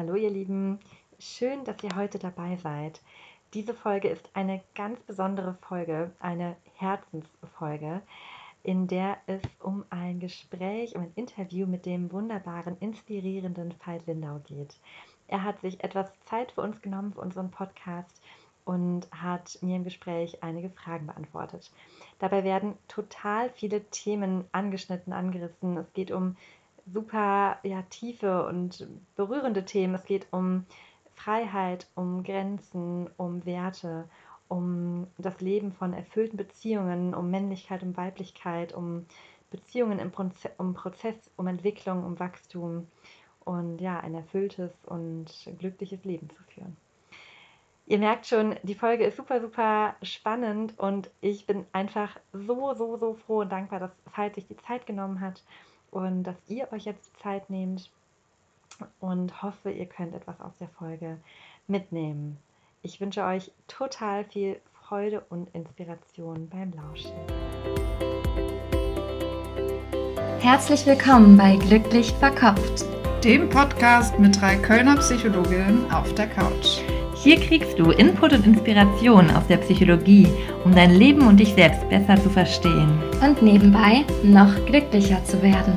Hallo ihr Lieben, schön, dass ihr heute dabei seid. Diese Folge ist eine ganz besondere Folge, eine Herzensfolge, in der es um ein Gespräch, um ein Interview mit dem wunderbaren, inspirierenden Veit Lindau geht. Er hat sich etwas Zeit für uns genommen, für unseren Podcast und hat mir im Gespräch einige Fragen beantwortet. Dabei werden total viele Themen angeschnitten, angerissen. Es geht um super ja, tiefe und berührende Themen. Es geht um Freiheit, um Grenzen, um Werte, um das Leben von erfüllten Beziehungen, um Männlichkeit, um Weiblichkeit, um Beziehungen im Proze um Prozess, um Entwicklung, um Wachstum und ja, ein erfülltes und glückliches Leben zu führen. Ihr merkt schon, die Folge ist super, super spannend und ich bin einfach so, so, so froh und dankbar, dass Veit sich die Zeit genommen hat und dass ihr euch jetzt die Zeit nehmt und hoffe, ihr könnt etwas aus der Folge mitnehmen. Ich wünsche euch total viel Freude und Inspiration beim Lauschen. Herzlich willkommen bei Glücklich Verkopft, dem Podcast mit drei Kölner Psychologinnen auf der Couch. Hier kriegst du Input und Inspiration aus der Psychologie, um dein Leben und dich selbst besser zu verstehen. Und nebenbei noch glücklicher zu werden.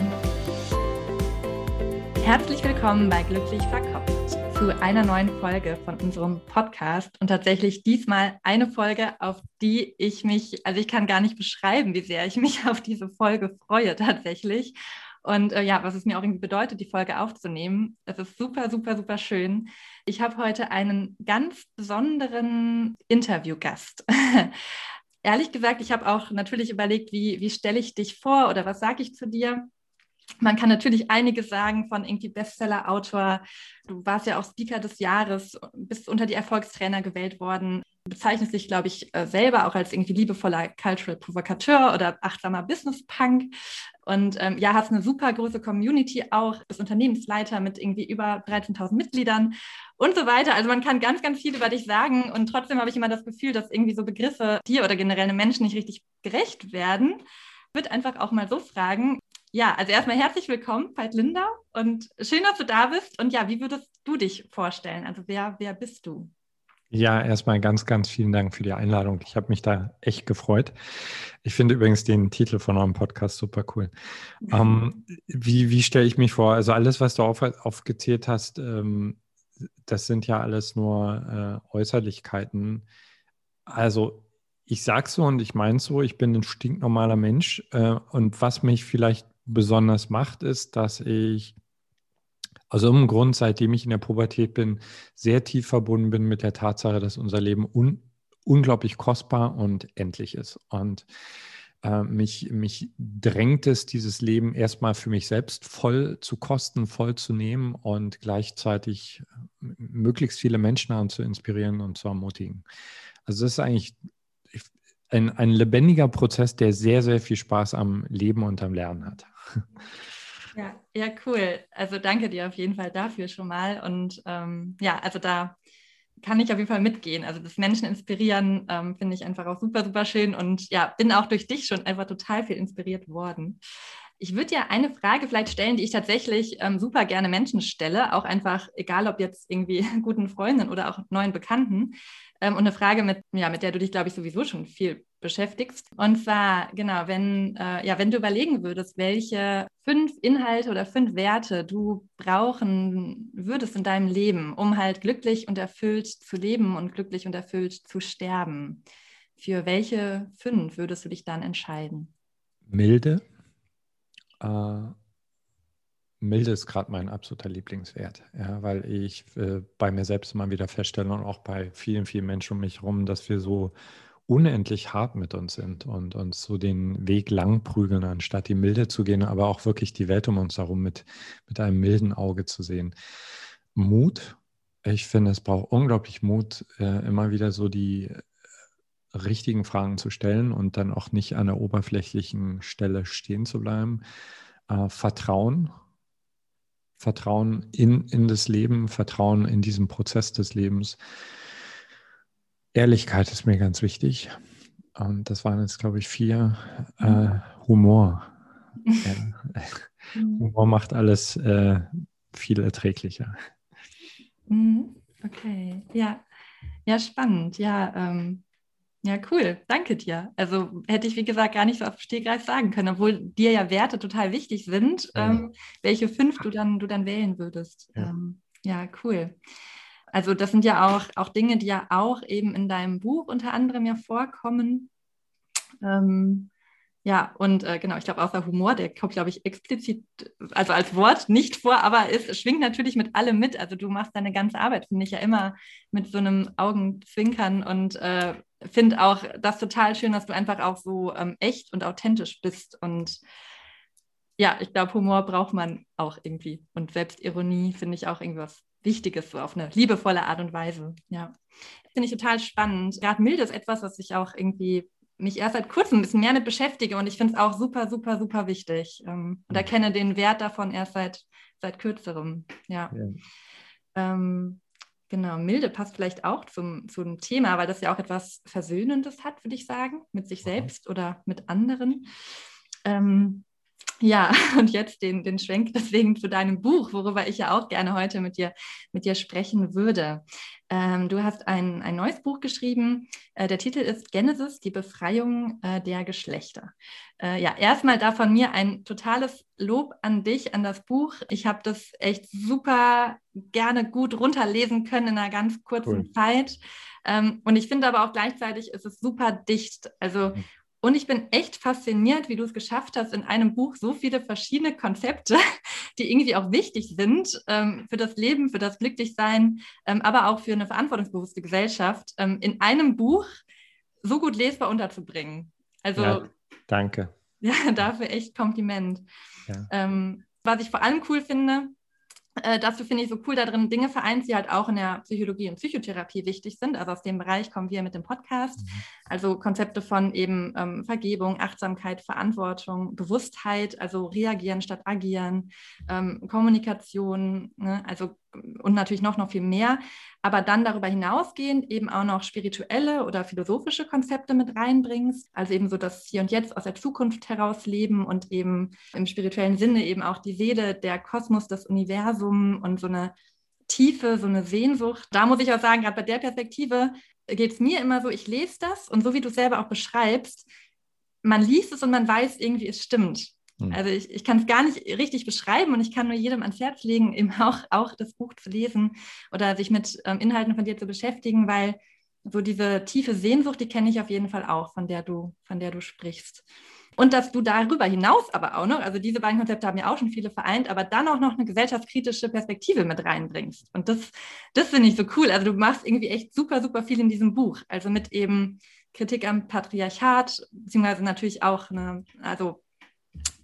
Herzlich willkommen bei Glücklich Verkopft zu einer neuen Folge von unserem Podcast und tatsächlich diesmal eine Folge, auf die ich mich, also ich kann gar nicht beschreiben, wie sehr ich mich auf diese Folge freue tatsächlich. Und äh, ja, was es mir auch irgendwie bedeutet, die Folge aufzunehmen. Es ist super, super, super schön. Ich habe heute einen ganz besonderen Interviewgast. Ehrlich gesagt, ich habe auch natürlich überlegt, wie, wie stelle ich dich vor oder was sage ich zu dir. Man kann natürlich einiges sagen von irgendwie Bestseller-Autor. Du warst ja auch Speaker des Jahres, bist unter die Erfolgstrainer gewählt worden. Du bezeichnest dich, glaube ich, äh, selber auch als irgendwie liebevoller Cultural Provocateur oder achtsamer Business Punk. Und ähm, ja, hast eine super große Community auch, bist Unternehmensleiter mit irgendwie über 13.000 Mitgliedern und so weiter. Also man kann ganz, ganz viel über dich sagen und trotzdem habe ich immer das Gefühl, dass irgendwie so Begriffe dir oder generell einem Menschen nicht richtig gerecht werden. Ich würde einfach auch mal so fragen, ja, also erstmal herzlich willkommen, Veit Lindau und schön, dass du da bist. Und ja, wie würdest du dich vorstellen? Also wer, wer bist du? Ja, erstmal ganz, ganz vielen Dank für die Einladung. Ich habe mich da echt gefreut. Ich finde übrigens den Titel von eurem Podcast super cool. Mhm. Ähm, wie wie stelle ich mich vor? Also alles, was du auf, aufgezählt hast, ähm, das sind ja alles nur äh, Äußerlichkeiten. Also ich sage so und ich meine so, ich bin ein stinknormaler Mensch. Äh, und was mich vielleicht besonders macht, ist, dass ich also im Grund, seitdem ich in der Pubertät bin, sehr tief verbunden bin mit der Tatsache, dass unser Leben un unglaublich kostbar und endlich ist. Und äh, mich, mich drängt es, dieses Leben erstmal für mich selbst voll zu kosten, voll zu nehmen und gleichzeitig äh, möglichst viele Menschen daran zu inspirieren und zu ermutigen. Also das ist eigentlich ein, ein lebendiger Prozess, der sehr, sehr viel Spaß am Leben und am Lernen hat. Ja, ja, cool. Also danke dir auf jeden Fall dafür schon mal. Und ähm, ja, also da kann ich auf jeden Fall mitgehen. Also das Menschen inspirieren ähm, finde ich einfach auch super, super schön. Und ja, bin auch durch dich schon einfach total viel inspiriert worden. Ich würde dir eine Frage vielleicht stellen, die ich tatsächlich ähm, super gerne Menschen stelle, auch einfach, egal ob jetzt irgendwie guten Freunden oder auch neuen Bekannten. Ähm, und eine Frage, mit, ja, mit der du dich, glaube ich, sowieso schon viel beschäftigst. Und zwar, genau, wenn, äh, ja, wenn du überlegen würdest, welche fünf Inhalte oder fünf Werte du brauchen würdest in deinem Leben, um halt glücklich und erfüllt zu leben und glücklich und erfüllt zu sterben. Für welche fünf würdest du dich dann entscheiden? Milde. Äh, Milde ist gerade mein absoluter Lieblingswert, ja, weil ich äh, bei mir selbst immer wieder feststelle und auch bei vielen, vielen Menschen um mich herum, dass wir so unendlich hart mit uns sind und uns so den Weg lang prügeln, anstatt die Milde zu gehen, aber auch wirklich die Welt um uns herum mit, mit einem milden Auge zu sehen. Mut. Ich finde, es braucht unglaublich Mut, äh, immer wieder so die äh, richtigen Fragen zu stellen und dann auch nicht an der oberflächlichen Stelle stehen zu bleiben. Äh, Vertrauen. Vertrauen in, in das Leben, Vertrauen in diesen Prozess des Lebens. Ehrlichkeit ist mir ganz wichtig. Und das waren jetzt, glaube ich, vier. Äh, mhm. Humor. Ja. Humor macht alles äh, viel erträglicher. Mhm. Okay, ja. Ja, spannend. Ja, ähm, ja, cool. Danke dir. Also hätte ich, wie gesagt, gar nicht so auf Stegreif sagen können, obwohl dir ja Werte total wichtig sind, ja. ähm, welche fünf du dann, du dann wählen würdest. Ja. Ähm, ja, cool. Also das sind ja auch, auch Dinge, die ja auch eben in deinem Buch unter anderem ja vorkommen. Ähm, ja, und äh, genau, ich glaube, außer Humor, der kommt, glaube ich, explizit, also als Wort nicht vor, aber es schwingt natürlich mit allem mit. Also du machst deine ganze Arbeit, finde ich ja immer mit so einem Augenzwinkern und äh, finde auch das total schön, dass du einfach auch so ähm, echt und authentisch bist. Und ja, ich glaube, Humor braucht man auch irgendwie. Und Selbstironie finde ich auch irgendwas Wichtiges, so auf eine liebevolle Art und Weise. Ja. Finde ich total spannend. Gerade milde ist etwas, was ich auch irgendwie mich erst seit kurzem ein bisschen mehr mit beschäftige und ich finde es auch super, super, super wichtig ähm, und erkenne den Wert davon erst seit, seit kürzerem. Ja. ja. Ähm, genau, milde passt vielleicht auch zum, zum Thema, weil das ja auch etwas Versöhnendes hat, würde ich sagen, mit sich selbst oder mit anderen. Ähm, ja, und jetzt den, den Schwenk deswegen zu deinem Buch, worüber ich ja auch gerne heute mit dir, mit dir sprechen würde. Ähm, du hast ein, ein neues Buch geschrieben. Äh, der Titel ist Genesis, die Befreiung äh, der Geschlechter. Äh, ja, erstmal da von mir ein totales Lob an dich, an das Buch. Ich habe das echt super gerne gut runterlesen können in einer ganz kurzen cool. Zeit. Ähm, und ich finde aber auch gleichzeitig ist es super dicht. Also hm. Und ich bin echt fasziniert, wie du es geschafft hast, in einem Buch so viele verschiedene Konzepte, die irgendwie auch wichtig sind ähm, für das Leben, für das Glücklichsein, ähm, aber auch für eine verantwortungsbewusste Gesellschaft, ähm, in einem Buch so gut lesbar unterzubringen. Also ja, danke. Ja, dafür echt Kompliment. Ja. Ähm, was ich vor allem cool finde, äh, dazu finde ich so cool da drin Dinge vereint, die halt auch in der Psychologie und Psychotherapie wichtig sind. Also aus dem Bereich kommen wir mit dem Podcast. Mhm. Also Konzepte von eben ähm, Vergebung, Achtsamkeit, Verantwortung, Bewusstheit, also reagieren statt agieren, ähm, Kommunikation, ne? also und natürlich noch, noch viel mehr. Aber dann darüber hinausgehend eben auch noch spirituelle oder philosophische Konzepte mit reinbringst. Also eben so das Hier und Jetzt aus der Zukunft heraus leben und eben im spirituellen Sinne eben auch die Seele, der Kosmos, das Universum und so eine Tiefe, so eine Sehnsucht. Da muss ich auch sagen, gerade bei der Perspektive geht es mir immer so, ich lese das und so wie du es selber auch beschreibst, man liest es und man weiß irgendwie, es stimmt. Hm. Also ich, ich kann es gar nicht richtig beschreiben und ich kann nur jedem ans Herz legen, eben auch, auch das Buch zu lesen oder sich mit ähm, Inhalten von dir zu beschäftigen, weil so diese tiefe Sehnsucht, die kenne ich auf jeden Fall auch, von der du, von der du sprichst. Und dass du darüber hinaus aber auch noch, also diese beiden Konzepte haben ja auch schon viele vereint, aber dann auch noch eine gesellschaftskritische Perspektive mit reinbringst. Und das, das finde ich so cool. Also du machst irgendwie echt super, super viel in diesem Buch. Also mit eben Kritik am Patriarchat, beziehungsweise natürlich auch eine, also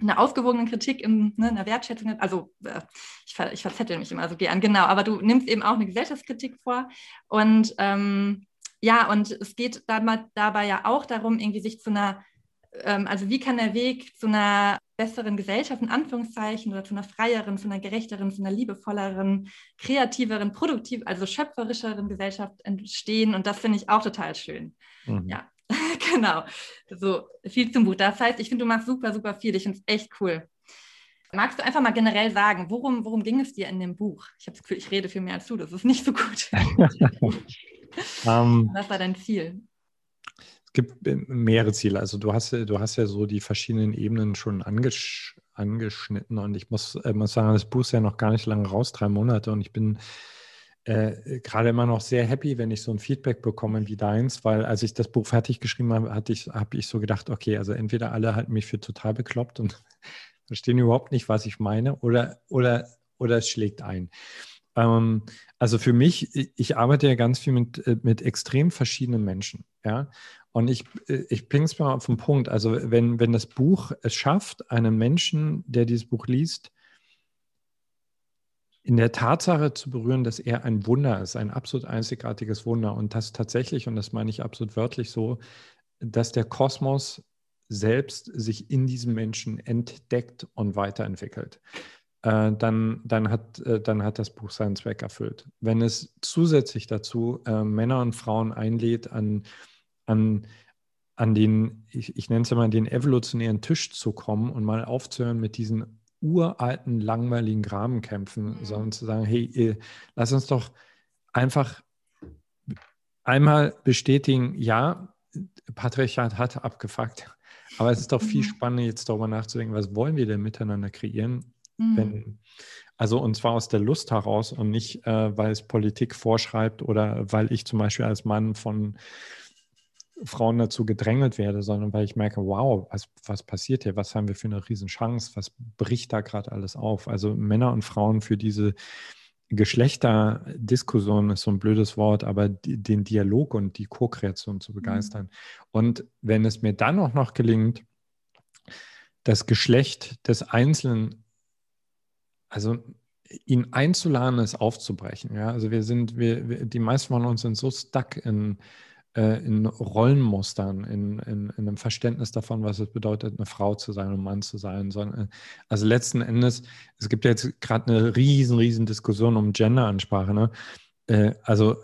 eine ausgewogene Kritik in ne, einer Wertschätzung, also äh, ich, ver, ich verzettel mich immer so gern, genau, aber du nimmst eben auch eine Gesellschaftskritik vor und ähm, ja, und es geht dabei, dabei ja auch darum, irgendwie sich zu einer, ähm, also wie kann der Weg zu einer besseren Gesellschaft, in Anführungszeichen, oder zu einer freieren, zu einer gerechteren, zu einer liebevolleren, kreativeren, produktiv, also schöpferischeren Gesellschaft entstehen und das finde ich auch total schön. Mhm. Ja, genau. So viel zum Buch. Das heißt, ich finde, du machst super, super viel. Ich finde es echt cool. Magst du einfach mal generell sagen, worum, worum ging es dir in dem Buch? Ich habe das Gefühl, ich rede viel mehr als du. Das ist nicht so gut. um, ähm, Was war dein Ziel? Es gibt äh, mehrere Ziele. Also du hast, du hast ja so die verschiedenen Ebenen schon angesch angeschnitten und ich muss, äh, muss sagen, das Buch ist ja noch gar nicht lange raus, drei Monate und ich bin äh, gerade immer noch sehr happy, wenn ich so ein Feedback bekomme wie deins, weil als ich das Buch fertig geschrieben habe, hatte ich, habe ich so gedacht, okay, also entweder alle halten mich für total bekloppt und verstehen überhaupt nicht, was ich meine, oder, oder, oder es schlägt ein. Ähm, also für mich, ich arbeite ja ganz viel mit, äh, mit extrem verschiedenen Menschen, ja. Und ich, äh, ich bringe es mal auf den Punkt. Also wenn, wenn das Buch es schafft, einen Menschen, der dieses Buch liest, in der Tatsache zu berühren, dass er ein Wunder ist, ein absolut einzigartiges Wunder. Und das tatsächlich, und das meine ich absolut wörtlich so, dass der Kosmos selbst sich in diesem Menschen entdeckt und weiterentwickelt. Äh, dann, dann, hat, äh, dann hat das Buch seinen Zweck erfüllt. Wenn es zusätzlich dazu äh, Männer und Frauen einlädt, an, an, an den, ich, ich nenne es immer, den evolutionären Tisch zu kommen und mal aufzuhören mit diesen uralten, langweiligen Grabenkämpfen, mhm. sondern zu sagen, hey, lass uns doch einfach einmal bestätigen, ja, Patriarchat hat abgefuckt. Aber es ist doch viel mhm. spannender, jetzt darüber nachzudenken, was wollen wir denn miteinander kreieren? Mhm. Wenn, also und zwar aus der Lust heraus und nicht, äh, weil es Politik vorschreibt oder weil ich zum Beispiel als Mann von Frauen dazu gedrängelt werde, sondern weil ich merke, wow, was, was passiert hier? Was haben wir für eine Riesenchance? Was bricht da gerade alles auf? Also Männer und Frauen für diese Geschlechterdiskussion ist so ein blödes Wort, aber die, den Dialog und die Co-Kreation zu mhm. begeistern. Mhm. Und wenn es mir dann auch noch gelingt, das Geschlecht des Einzelnen, also ihn einzuladen, es aufzubrechen. Ja? Also wir sind, wir, wir, die meisten von uns sind so stuck in äh, in Rollenmustern, in, in, in, einem Verständnis davon, was es bedeutet, eine Frau zu sein und ein Mann zu sein. Sondern, äh, also letzten Endes, es gibt jetzt gerade eine riesen, riesen Diskussion um Genderansprache. Ne? Äh, also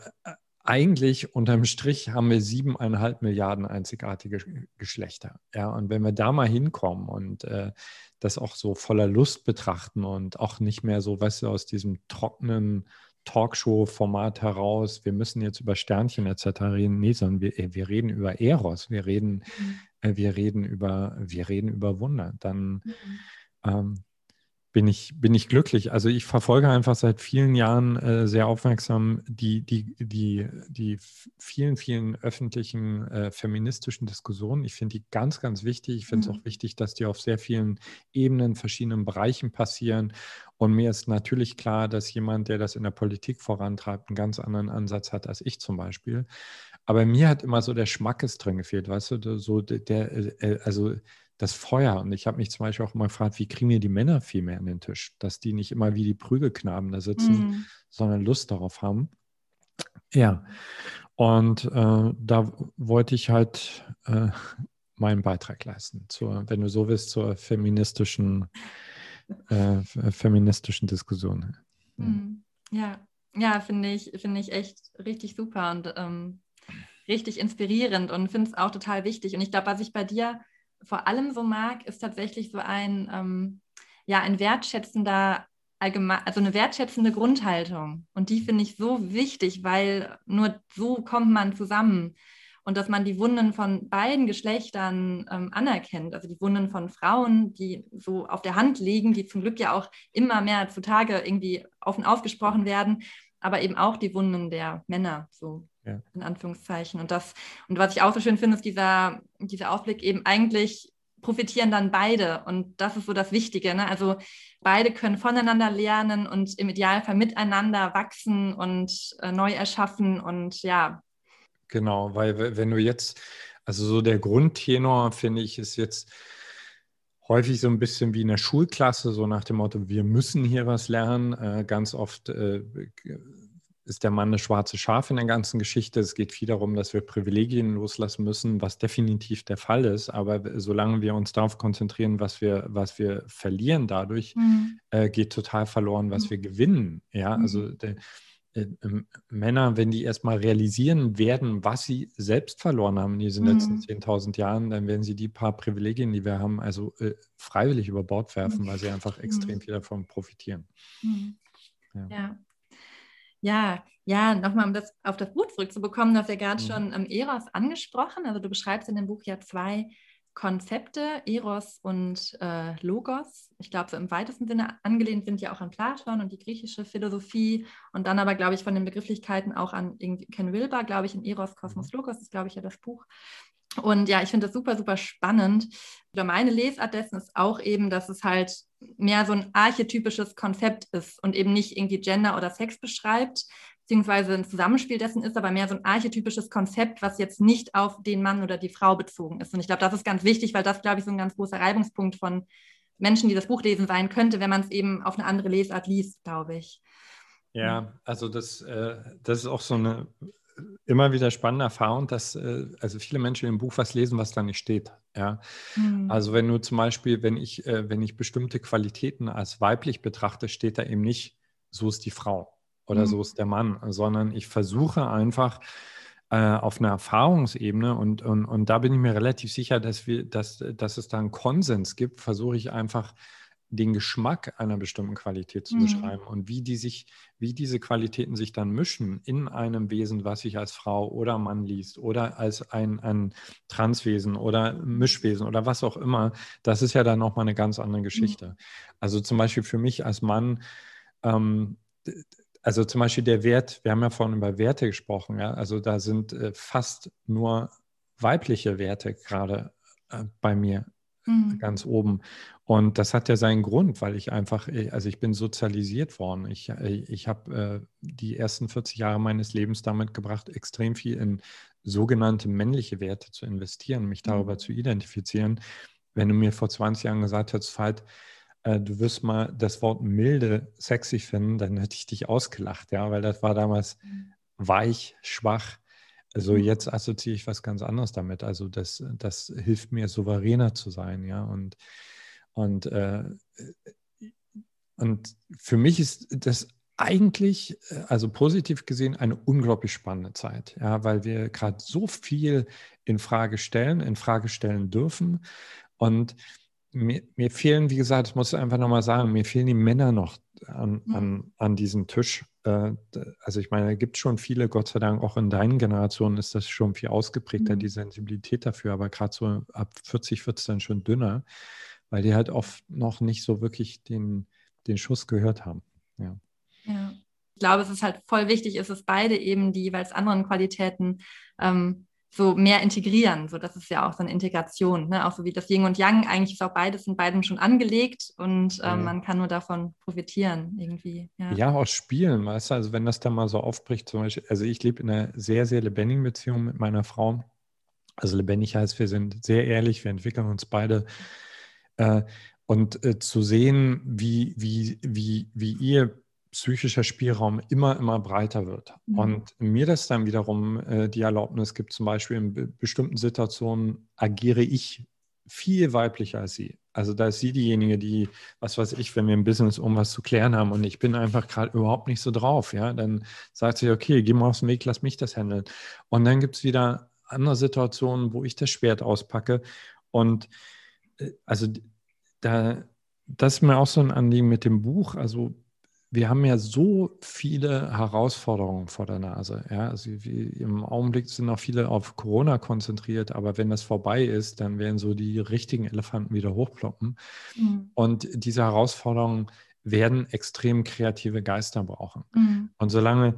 eigentlich unterm Strich haben wir siebeneinhalb Milliarden einzigartige Geschlechter. Ja, und wenn wir da mal hinkommen und äh, das auch so voller Lust betrachten und auch nicht mehr so, weißt du, aus diesem trockenen Talkshow-Format heraus, wir müssen jetzt über Sternchen etc. reden. Nee, sondern wir, äh, wir reden über Eros, wir reden, mhm. äh, wir reden über, wir reden über Wunder. Dann mhm. ähm, bin ich, bin ich glücklich. Also ich verfolge einfach seit vielen Jahren äh, sehr aufmerksam die, die, die, die vielen, vielen öffentlichen äh, feministischen Diskussionen. Ich finde die ganz, ganz wichtig. Ich finde es mhm. auch wichtig, dass die auf sehr vielen Ebenen, verschiedenen Bereichen passieren. Und mir ist natürlich klar, dass jemand, der das in der Politik vorantreibt, einen ganz anderen Ansatz hat als ich zum Beispiel. Aber mir hat immer so der Schmackes drin gefehlt, weißt du, so der, der äh, also das Feuer. Und ich habe mich zum Beispiel auch immer gefragt, wie kriegen wir die Männer viel mehr an den Tisch? Dass die nicht immer wie die Prügelknaben da sitzen, mhm. sondern Lust darauf haben. Ja, und äh, da wollte ich halt äh, meinen Beitrag leisten, zur, wenn du so willst, zur feministischen, äh, feministischen Diskussion. Ja, mhm. ja, ja finde ich, find ich echt richtig super und ähm, richtig inspirierend und finde es auch total wichtig. Und ich glaube, was ich bei dir vor allem so mag, ist tatsächlich so ein, ähm, ja, ein wertschätzender allgemein, also eine wertschätzende Grundhaltung. Und die finde ich so wichtig, weil nur so kommt man zusammen. Und dass man die Wunden von beiden Geschlechtern ähm, anerkennt, also die Wunden von Frauen, die so auf der Hand liegen, die zum Glück ja auch immer mehr zutage irgendwie offen aufgesprochen werden, aber eben auch die Wunden der Männer, so ja. in Anführungszeichen. Und das, und was ich auch so schön finde, ist dieser, dieser Ausblick eben eigentlich profitieren dann beide. Und das ist so das Wichtige. Ne? Also beide können voneinander lernen und im Idealfall miteinander wachsen und äh, neu erschaffen und ja. Genau, weil wenn du jetzt, also so der Grundtenor, finde ich, ist jetzt häufig so ein bisschen wie in der Schulklasse, so nach dem Motto, wir müssen hier was lernen. Äh, ganz oft äh, ist der Mann eine schwarze Schaf in der ganzen Geschichte. Es geht viel darum, dass wir Privilegien loslassen müssen, was definitiv der Fall ist. Aber solange wir uns darauf konzentrieren, was wir, was wir verlieren dadurch, mhm. äh, geht total verloren, was mhm. wir gewinnen. Ja, mhm. also der, äh, Männer, wenn die erstmal realisieren werden, was sie selbst verloren haben in diesen mhm. letzten 10.000 Jahren, dann werden sie die paar Privilegien, die wir haben, also äh, freiwillig über Bord werfen, weil sie einfach extrem mhm. viel davon profitieren. Mhm. Ja. ja. Ja, ja, nochmal, um das auf das Buch zurückzubekommen, du hast ja gerade mhm. schon ähm, Eros angesprochen. Also du beschreibst in dem Buch ja zwei Konzepte, Eros und äh, Logos. Ich glaube, so im weitesten Sinne angelehnt sind ja auch an Platon und die griechische Philosophie und dann aber, glaube ich, von den Begrifflichkeiten auch an Ken Wilber, glaube ich, in Eros, Kosmos, mhm. Logos ist, glaube ich, ja das Buch. Und ja, ich finde das super, super spannend. Oder meine Lesart dessen ist auch eben, dass es halt mehr so ein archetypisches Konzept ist und eben nicht irgendwie Gender oder Sex beschreibt, beziehungsweise ein Zusammenspiel dessen ist, aber mehr so ein archetypisches Konzept, was jetzt nicht auf den Mann oder die Frau bezogen ist. Und ich glaube, das ist ganz wichtig, weil das, glaube ich, so ein ganz großer Reibungspunkt von Menschen, die das Buch lesen, sein könnte, wenn man es eben auf eine andere Lesart liest, glaube ich. Ja, also das, äh, das ist auch so eine immer wieder spannende Erfahrung, dass äh, also viele Menschen im Buch was lesen, was da nicht steht. Ja, mhm. also wenn du zum Beispiel, wenn ich, äh, wenn ich bestimmte Qualitäten als weiblich betrachte, steht da eben nicht, so ist die Frau oder mhm. so ist der Mann, sondern ich versuche einfach äh, auf einer Erfahrungsebene und, und, und da bin ich mir relativ sicher, dass wir, dass, dass es da einen Konsens gibt, versuche ich einfach den Geschmack einer bestimmten Qualität zu Mhm. beschreiben und wie die sich, wie diese Qualitäten sich dann mischen in einem Wesen, was sich als Frau oder Mann liest oder als ein, ein Transwesen oder Mischwesen oder was auch immer, das ist ja dann nochmal eine ganz andere Geschichte. Also zum Beispiel für mich als Mann, ähm, also zum Beispiel der Wert, wir haben ja vorhin über Werte gesprochen, ja, also da sind äh, fast nur weibliche Werte gerade äh, bei mir Mhm. ganz oben. Und das hat ja seinen Grund, weil ich einfach, äh, also ich bin sozialisiert worden. Ich, äh, ich habe äh, die ersten 40 Jahre meines Lebens damit gebracht, extrem viel in sogenannte männliche Werte zu investieren, mich darüber Mhm. zu identifizieren. Wenn du mir vor 20 Jahren gesagt hättest, äh, du wirst mal das Wort milde sexy finden, dann hätte ich dich ausgelacht, ja, weil das war damals weich, schwach. Also Mhm. jetzt assoziiere ich was ganz anderes damit. Also das, das hilft mir, souveräner zu sein, ja. Und, und, äh, und für mich ist das eigentlich, äh, also positiv gesehen, eine unglaublich spannende Zeit, ja, weil wir gerade so viel in Frage stellen, in Frage stellen dürfen. Und mir, mir fehlen, wie gesagt, ich muss einfach nochmal sagen, mir fehlen die Männer noch an, Mhm. an, an diesem Tisch. Äh, Also ich meine, es gibt schon viele, Gott sei Dank, auch in deinen Generationen ist das schon viel ausgeprägter, Mhm. die Sensibilität dafür, aber gerade so ab 40 wird es dann schon dünner, weil die halt oft noch nicht so wirklich den, den Schuss gehört haben. Ja. Ja. Ich glaube, es ist halt voll wichtig, ist es beide eben die jeweils anderen Qualitäten ähm, so mehr integrieren. So, das ist ja auch so eine Integration, ne? Auch so wie das Yin und Yang, eigentlich ist auch beides in beiden schon angelegt und ähm, Mhm. man kann nur davon profitieren irgendwie. Ja. Ja, aus Spielen, weißt du, also wenn das dann mal so aufbricht, zum Beispiel, also ich lebe in einer sehr, sehr lebendigen Beziehung mit meiner Frau. Also lebendig heißt, wir sind sehr ehrlich, wir entwickeln uns beide. Äh, und äh, zu sehen, wie, wie, wie, wie ihr psychischer Spielraum immer, immer breiter wird. Mhm. Und mir das dann wiederum äh, die Erlaubnis gibt, zum Beispiel in be bestimmten Situationen agiere ich viel weiblicher als sie. Also da ist sie diejenige, die, was weiß ich, wenn wir im Business irgendwas zu klären haben und ich bin einfach gerade überhaupt nicht so drauf, ja, dann sagt sie, okay, geh mal aus dem Weg, lass mich das handeln. Und dann gibt es wieder andere Situationen, wo ich das Schwert auspacke. Und äh, also da, das ist mir auch so ein Anliegen mit dem Buch. Also wir haben ja so viele Herausforderungen vor der Nase. Ja? Also im Augenblick sind auch viele auf Corona konzentriert, aber wenn das vorbei ist, dann werden so die richtigen Elefanten wieder hochploppen. Mhm. Und diese Herausforderungen werden extrem kreative Geister brauchen. Mhm. Und solange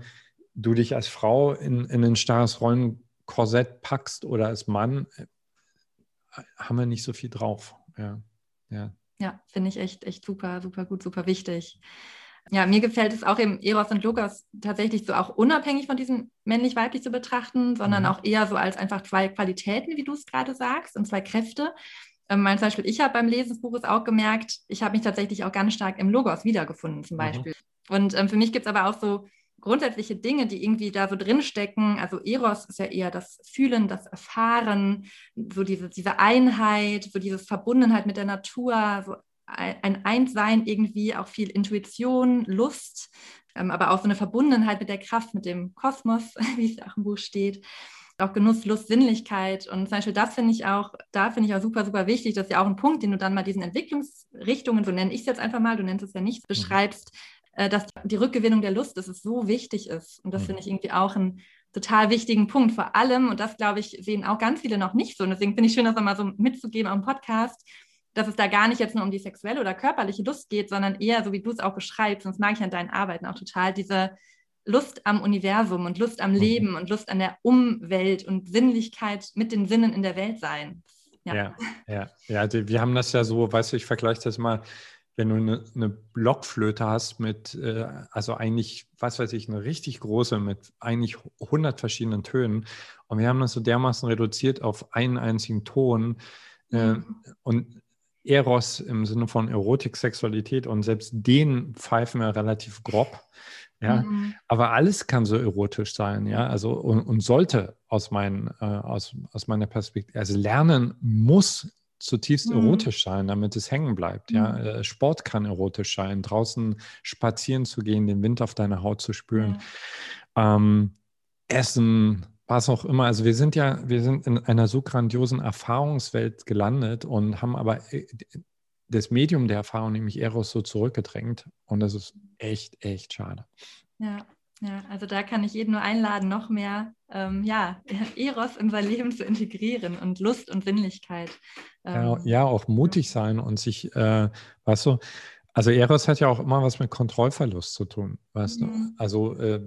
du dich als Frau in, in ein starres Rollenkorsett packst oder als Mann, äh, haben wir nicht so viel drauf. Ja, ja. Ja, finde ich echt, echt super, super gut, super wichtig. Ja, mir gefällt es auch eben Eros und Logos tatsächlich so auch unabhängig von diesem männlich-weiblich zu betrachten, sondern Mhm. auch eher so als einfach zwei Qualitäten, wie du es gerade sagst, und zwei Kräfte. Ähm, mein Beispiel, ich habe beim Lesen des Buches auch gemerkt, ich habe mich tatsächlich auch ganz stark im Logos wiedergefunden, zum Mhm. Beispiel. Und ähm, für mich gibt es aber auch so grundsätzliche Dinge, die irgendwie da so drinstecken. Also Eros ist ja eher das Fühlen, das Erfahren, so diese, diese Einheit, so diese Verbundenheit mit der Natur, so ein ein Einssein irgendwie, auch viel Intuition, Lust, ähm, aber auch so eine Verbundenheit mit der Kraft, mit dem Kosmos, wie es auch im Buch steht. Auch Genuss, Lust, Sinnlichkeit. Und zum Beispiel das finde ich auch, da finde ich auch super, super wichtig. Das ist ja auch ein Punkt, den du dann mal diesen Entwicklungsrichtungen, so nenne ich es jetzt einfach mal, du nennst es ja nicht, beschreibst, äh, dass die Rückgewinnung der Lust, dass es so wichtig ist. Und das Mhm. finde ich irgendwie auch einen total wichtigen Punkt. Vor allem, und das glaube ich, sehen auch ganz viele noch nicht so. Und deswegen finde ich schön, das nochmal so mitzugeben am Podcast, dass es da gar nicht jetzt nur um die sexuelle oder körperliche Lust geht, sondern eher, so wie du es auch beschreibst, und das mag ich an deinen Arbeiten auch total, diese Lust am Universum und Lust am Mhm. Leben und Lust an der Umwelt und Sinnlichkeit mit den Sinnen in der Welt sein. Ja, ja, ja. die, wir haben das ja so, weißt du, ich vergleiche das mal, wenn du eine, eine Blockflöte hast mit, äh, also eigentlich, was weiß ich, eine richtig große mit eigentlich 100 verschiedenen Tönen und wir haben das so dermaßen reduziert auf einen einzigen Ton äh, Mhm. und Eros im Sinne von Erotik, Sexualität und selbst den pfeifen wir relativ grob. Ja, Mhm. aber alles kann so erotisch sein, ja, also und, und sollte aus, mein, äh, aus, aus meiner Perspektive, also Lernen muss zutiefst Mhm. erotisch sein, damit es hängen bleibt, ja. Mhm. Äh, Sport kann erotisch sein, draußen spazieren zu gehen, den Wind auf deiner Haut zu spüren, ähm, Essen, was auch immer. Also wir sind ja, wir sind in einer so grandiosen Erfahrungswelt gelandet und haben aber äh, das Medium der Erfahrung, nämlich Eros, so zurückgedrängt. Und das ist echt, echt schade. Ja, ja, also da kann ich jeden nur einladen, noch mehr ähm, ja, Eros in sein Leben zu integrieren und Lust und Sinnlichkeit. Ähm, ja, ja, auch mutig sein und sich, äh, weißt du, also Eros hat ja auch immer was mit Kontrollverlust zu tun, weißt mhm. du? Also äh,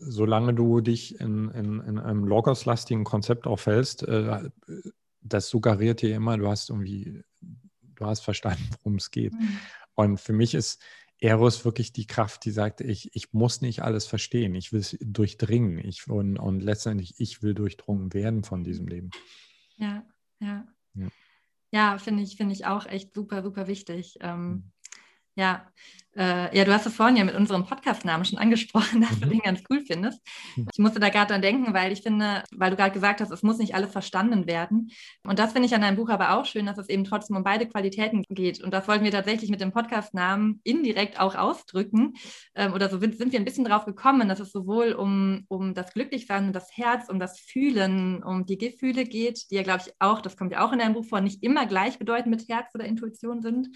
solange du dich in, in, in einem Logos-lastigen Konzept aufhältst, äh, das suggeriert dir immer, du hast irgendwie, du hast verstanden, worum es geht. Mhm. Und für mich ist Eros wirklich die Kraft, die sagt, ich, ich muss nicht alles verstehen, ich will es durchdringen ich, und, und letztendlich ich will durchdrungen werden von diesem Leben. Ja, ja. Ja, ja finde ich, find ich auch echt super, super wichtig. Ähm, mhm. Ja, äh, ja, du hast es vorhin ja mit unserem Podcast-Namen schon angesprochen, dass du mhm. den ganz cool findest. Mhm. Ich musste da gerade dran denken, weil ich finde, weil du gerade gesagt hast, es muss nicht alles verstanden werden. Und das finde ich an deinem Buch aber auch schön, dass es eben trotzdem um beide Qualitäten geht. Und das wollten wir tatsächlich mit dem Podcast-Namen indirekt auch ausdrücken. Ähm, oder so sind, sind wir ein bisschen drauf gekommen, dass es sowohl um, um das Glücklichsein und das Herz, um das Fühlen, um die Gefühle geht, die ja, glaube ich, auch, das kommt ja auch in deinem Buch vor, nicht immer gleichbedeutend mit Herz oder Intuition sind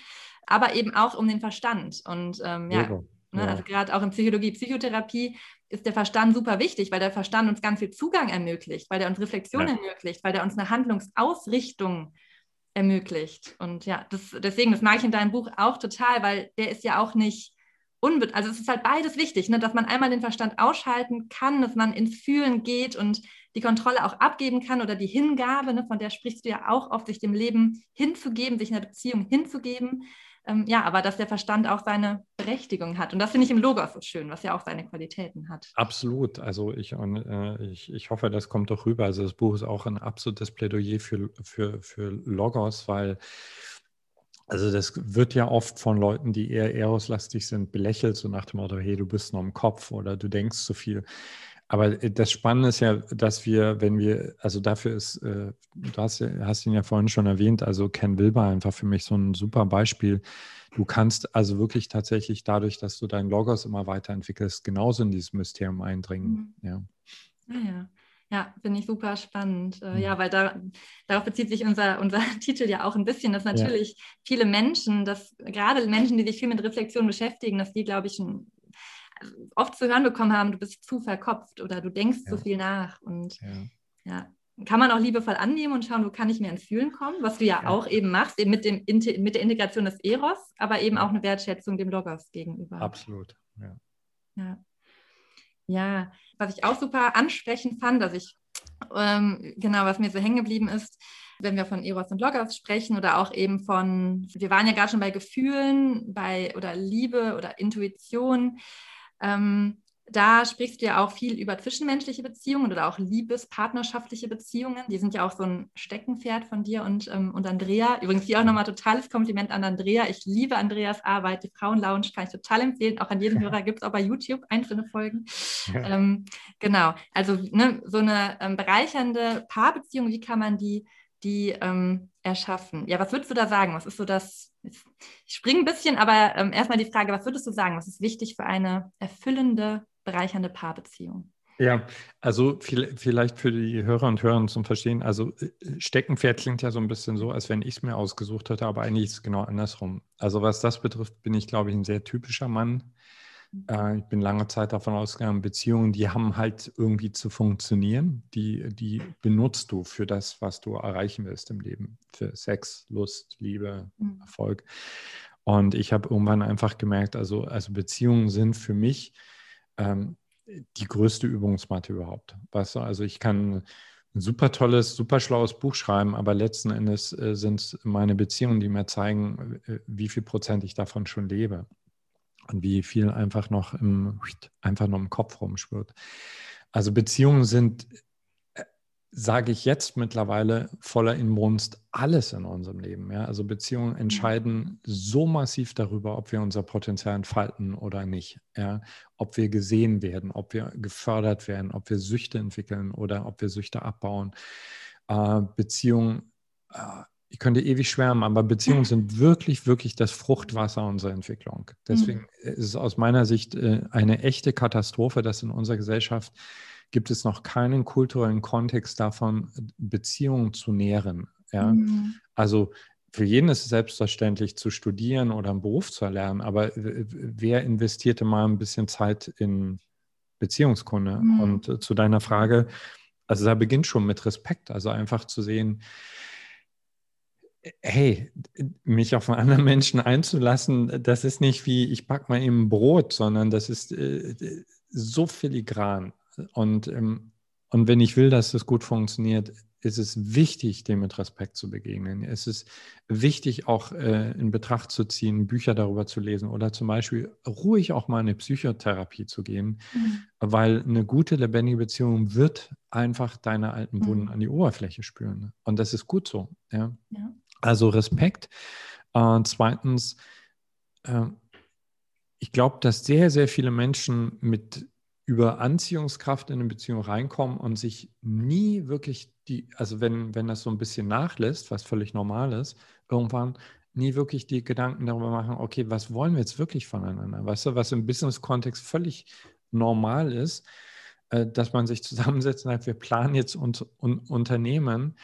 aber eben auch um den Verstand. Und ähm, ja, ne, ja, also gerade auch in Psychologie, Psychotherapie ist der Verstand super wichtig, weil der Verstand uns ganz viel Zugang ermöglicht, weil der uns Reflexion ja. ermöglicht, weil der uns eine Handlungsausrichtung ermöglicht. Und ja, das, deswegen, das mag ich in deinem Buch auch total, weil der ist ja auch nicht unbe also es ist halt beides wichtig, ne? dass man einmal den Verstand ausschalten kann, dass man ins Fühlen geht und die Kontrolle auch abgeben kann oder die Hingabe, ne? von der sprichst du ja auch oft, sich dem Leben hinzugeben, sich in der Beziehung hinzugeben. Ähm, ja, aber dass der Verstand auch seine Berechtigung hat. Und das finde ich im Logos so schön, was ja auch seine Qualitäten hat. Absolut. Also ich, äh, ich, ich hoffe, das kommt doch rüber. Also das Buch ist auch ein absolutes Plädoyer für, für, für Logos, weil also das wird ja oft von Leuten, die eher eroslastig sind, belächelt, so nach dem Motto, hey, du bist nur im Kopf oder du denkst zu viel. Aber äh, das Spannende ist ja, dass wir, wenn wir, also dafür ist, äh, du hast, hast ihn ja vorhin schon erwähnt, also Ken Wilber einfach für mich so ein super Beispiel. Du kannst also wirklich tatsächlich dadurch, dass du deinen Logos immer weiterentwickelst, genauso in dieses Mysterium eindringen. Mhm. Ja. Ja. Ja, finde ich super spannend. Äh, mhm. Ja, weil da, darauf bezieht sich unser, unser Titel ja auch ein bisschen, dass natürlich ja. viele Menschen, dass gerade Menschen, die sich viel mit Reflexion beschäftigen, dass die, glaube ich, ein oft zu hören bekommen haben, du bist zu verkopft oder du denkst ja. zu viel nach. Und ja. kann man auch liebevoll annehmen und schauen, wo kann ich mehr ins Fühlen kommen, was du ja, auch eben machst, eben mit, dem, mit der Integration des Eros, aber eben auch eine Wertschätzung dem Logos gegenüber. Absolut, ja. Ja, ja. was ich auch super ansprechend fand, dass ich, ähm, genau, was mir so hängen geblieben ist, wenn wir von Eros und Logos sprechen oder auch eben von, wir waren ja gerade schon bei Gefühlen, bei oder Liebe oder Intuition. Ähm, da sprichst du ja auch viel über zwischenmenschliche Beziehungen oder auch liebespartnerschaftliche Beziehungen. Die sind ja auch so ein Steckenpferd von dir und, ähm, und Andrea. Übrigens hier auch nochmal totales Kompliment an Andrea. Ich liebe Andreas Arbeit. Die Frauenlounge kann ich total empfehlen. Auch an jeden Hörer gibt es auch bei YouTube einzelne Folgen. Ja. Ähm, genau. Also ne, so eine ähm, bereichernde Paarbeziehung, wie kann man die, die ähm, erschaffen? Ja, was würdest du da sagen? Was ist so das ich springe ein bisschen, aber ähm, erstmal die Frage, was würdest du sagen? Was ist wichtig für eine erfüllende, bereichernde Paarbeziehung? Ja, also viel, vielleicht für die Hörer und Hörer zum Verstehen, also äh, Steckenpferd klingt ja so ein bisschen so, als wenn ich es mir ausgesucht hätte, aber eigentlich ist es genau andersrum. Also was das betrifft, bin ich, glaube ich, ein sehr typischer Mann. Äh, ich bin lange Zeit davon ausgegangen, Beziehungen, die haben halt irgendwie zu funktionieren. Die, die benutzt du für das, was du erreichen willst im Leben. Für Sex, Lust, Liebe, mhm. Erfolg. Und ich habe irgendwann einfach gemerkt, also, also Beziehungen sind für mich ähm, die größte Übungsmatte überhaupt. Weißt du, also ich kann ein super tolles, super schlaues Buch schreiben, aber letzten Endes äh, sind es meine Beziehungen, die mir zeigen, äh, wie viel Prozent ich davon schon lebe und wie viel einfach noch im, einfach noch im Kopf rumschwirrt. Also Beziehungen sind, äh, sage ich jetzt mittlerweile, voller Inbrunst alles in unserem Leben. Ja? Also Beziehungen mhm. entscheiden so massiv darüber, ob wir unser Potenzial entfalten oder nicht. Ja? Ob wir gesehen werden, ob wir gefördert werden, ob wir Süchte entwickeln oder ob wir Süchte abbauen. Äh, Beziehungen äh, ich könnte ewig schwärmen, aber Beziehungen sind wirklich, wirklich das Fruchtwasser unserer Entwicklung. Deswegen mhm. ist es aus meiner Sicht äh, eine echte Katastrophe, dass in unserer Gesellschaft gibt es noch keinen kulturellen Kontext davon, Beziehungen zu nähren. Ja? Mhm. Also für jeden ist es selbstverständlich zu studieren oder einen Beruf zu erlernen, aber wer investierte mal ein bisschen Zeit in Beziehungskunde? Mhm. Und äh, zu deiner Frage, also da beginnt schon mit Respekt, also einfach zu sehen, hey, mich auf einen anderen Menschen einzulassen, das ist nicht wie, ich backe mal eben Brot, sondern das ist äh, so filigran. Und, ähm, und wenn ich will, dass das gut funktioniert, ist es wichtig, dem mit Respekt zu begegnen. Es ist wichtig, auch äh, in Betracht zu ziehen, Bücher darüber zu lesen oder zum Beispiel ruhig auch mal in eine Psychotherapie zu gehen, mhm. weil eine gute, lebendige Beziehung wird einfach deine alten Wunden mhm. an die Oberfläche spüren. Und das ist gut so. Ja? ja. Also Respekt. Äh, zweitens, äh, ich glaube, dass sehr, sehr viele Menschen mit über Anziehungskraft in eine Beziehung reinkommen und sich nie wirklich die, also wenn, wenn das so ein bisschen nachlässt, was völlig normal ist, irgendwann nie wirklich die Gedanken darüber machen, okay, was wollen wir jetzt wirklich voneinander? Weißt du, was im Business-Kontext völlig normal ist, äh, dass man sich zusammensetzt und sagt, wir planen jetzt uns un Unternehmen.